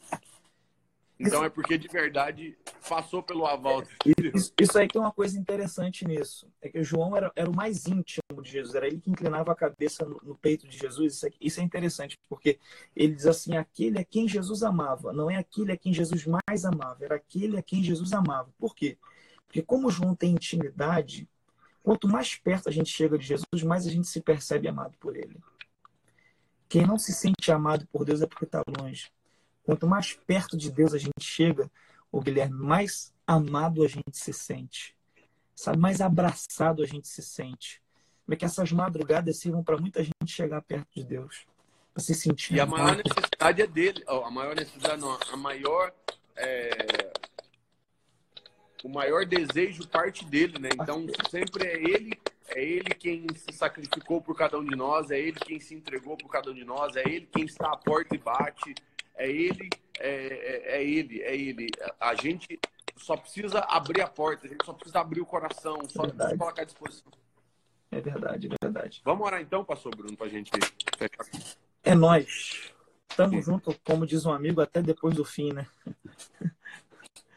Então é porque de verdade passou pelo aval. Isso, isso, aí tem uma coisa interessante nisso. É que João era, era o mais íntimo de Jesus, era ele que inclinava a cabeça no, no peito de Jesus. Isso é, isso é, interessante, porque ele diz assim: aquele a quem Jesus amava, não é aquele a quem Jesus mais amava, era aquele a quem Jesus amava. Por quê? Porque como João tem intimidade, quanto mais perto a gente chega de Jesus, mais a gente se percebe amado por ele. Quem não se sente amado por Deus é porque está longe. Quanto mais perto de Deus a gente chega, o Guilherme, mais amado a gente se sente. Sabe, mais abraçado a gente se sente. Como é que essas madrugadas sirvam para muita gente chegar perto de Deus. Para se sentir. E a maior necessidade é dele. a maior necessidade, não, a maior. É... O maior desejo parte dele, né? Então sempre é ele é ele quem se sacrificou por cada um de nós, é ele quem se entregou por cada um de nós, é ele quem está à porta e bate, é ele, é, é, é, ele, é ele. A gente só precisa abrir a porta, a gente só precisa abrir o coração, só é precisa colocar à disposição. É verdade, é verdade. Vamos orar então, pastor Bruno, para a gente fechar. É nós. Estamos juntos, como diz um amigo, até depois do fim, né?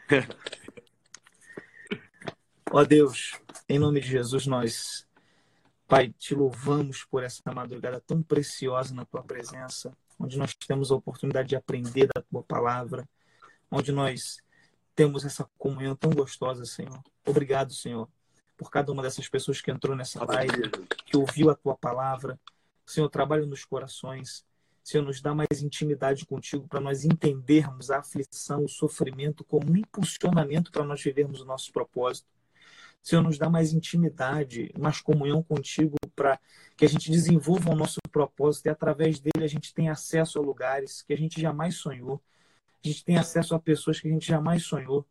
Ó Deus, em nome de Jesus, nós, Pai, te louvamos por essa madrugada tão preciosa na tua presença onde nós temos a oportunidade de aprender da tua palavra, onde nós temos essa comunhão tão gostosa, Senhor. Obrigado, Senhor, por cada uma dessas pessoas que entrou nessa live, que ouviu a tua palavra. Senhor, trabalha nos corações. Senhor, nos dá mais intimidade contigo para nós entendermos a aflição, o sofrimento como um impulsionamento para nós vivermos o nosso propósito. Senhor, nos dá mais intimidade, mais comunhão contigo para que a gente desenvolva o nosso propósito e através dele a gente tenha acesso a lugares que a gente jamais sonhou. A gente tem acesso a pessoas que a gente jamais sonhou.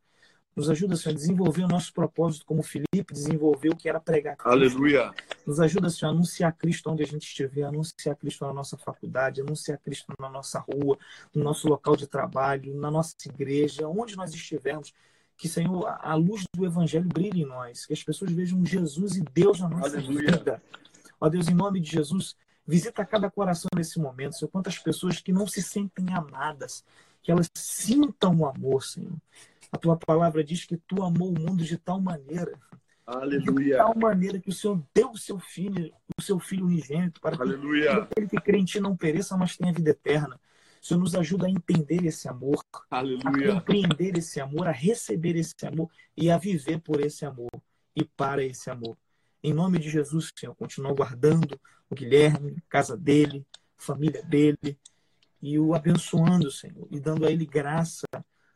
Nos ajuda, Senhor, a desenvolver o nosso propósito como Felipe desenvolveu, que era pregar Cristo. Aleluia. Nos ajuda, Senhor, a anunciar Cristo onde a gente estiver, anunciar Cristo na nossa faculdade, anunciar Cristo na nossa rua, no nosso local de trabalho, na nossa igreja, onde nós estivermos. Que, Senhor, a luz do Evangelho brilhe em nós, que as pessoas vejam Jesus e Deus na nossa Aleluia. vida. Ó Deus, em nome de Jesus, visita cada coração nesse momento, Senhor. Quantas pessoas que não se sentem amadas, que elas sintam o amor, Senhor. A tua palavra diz que tu amou o mundo de tal maneira. Aleluia. De tal maneira que o Senhor deu o seu filho, o seu filho unigênito, para Aleluia. que aquele que crê em ti não pereça, mas tenha vida eterna. O Senhor nos ajuda a entender esse amor, Aleluia. a compreender esse amor, a receber esse amor e a viver por esse amor e para esse amor. Em nome de Jesus, Senhor, continua guardando o Guilherme, casa dele, família dele, e o abençoando, Senhor, e dando a ele graça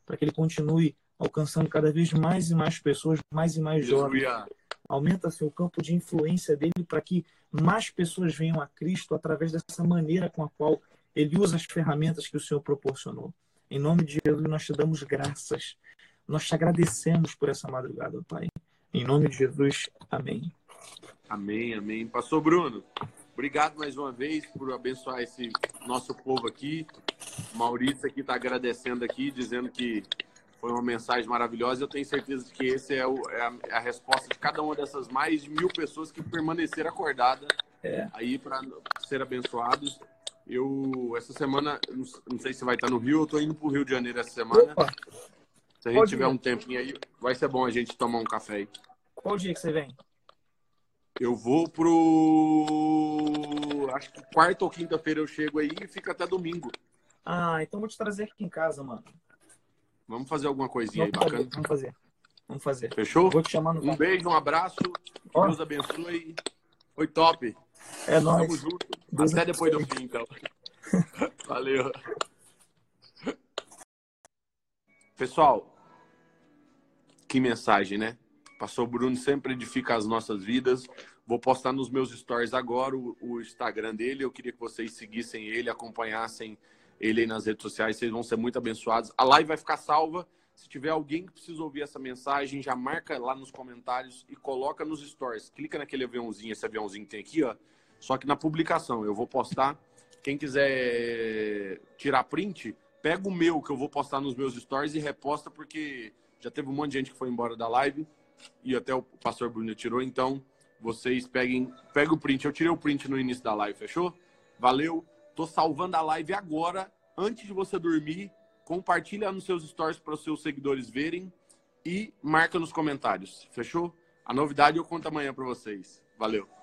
para que ele continue alcançando cada vez mais e mais pessoas, mais e mais jovens. Aumenta seu campo de influência dele para que mais pessoas venham a Cristo através dessa maneira com a qual ele usa as ferramentas que o Senhor proporcionou. Em nome de Jesus, nós te damos graças. Nós te agradecemos por essa madrugada, Pai. Em nome de Jesus, amém. Amém, amém. Pastor Bruno, obrigado mais uma vez por abençoar esse nosso povo aqui. Maurício aqui está agradecendo aqui, dizendo que foi uma mensagem maravilhosa. Eu tenho certeza de que esse é, é, a, é a, resposta de cada uma dessas mais de mil pessoas que permaneceram acordadas é. aí para ser abençoados. Eu, essa semana, não sei se vai estar no Rio, eu estou indo para o Rio de Janeiro essa semana. Opa. Se a gente tiver um tempinho aí, vai ser bom a gente tomar um café aí. Qual dia que você vem? Eu vou pro. Acho que quarta ou quinta-feira eu chego aí e fica até domingo. Ah, então vou te trazer aqui em casa, mano. Vamos fazer alguma coisinha vamos aí fazer, bacana? Vamos fazer. Vamos fazer. Fechou? Vou te chamar no Um beijo, um abraço. Que oh. Deus abençoe. Foi top. É nóis. Tamo junto. Deus Até depois do fim, então. Valeu. Pessoal, que mensagem, né? Pastor Bruno sempre edifica as nossas vidas. Vou postar nos meus stories agora o, o, Instagram dele. Eu queria que vocês seguissem ele, acompanhassem ele aí nas redes sociais. Vocês vão ser muito abençoados. A live vai ficar salva. Se tiver alguém que precisa ouvir essa mensagem, já marca lá nos comentários e coloca nos stories. Clica naquele aviãozinho, esse aviãozinho que tem aqui, ó. Só que na publicação eu vou postar. Quem quiser tirar print, pega o meu que eu vou postar nos meus stories e reposta, porque já teve um monte de gente que foi embora da live e até o pastor Bruno tirou, então vocês peguem, peguem o print. Eu tirei o print no início da live, fechou? Valeu. Tô salvando a live agora, antes de você dormir. Compartilha nos seus stories para os seus seguidores verem e marca nos comentários, fechou? A novidade eu conto amanhã para vocês. Valeu.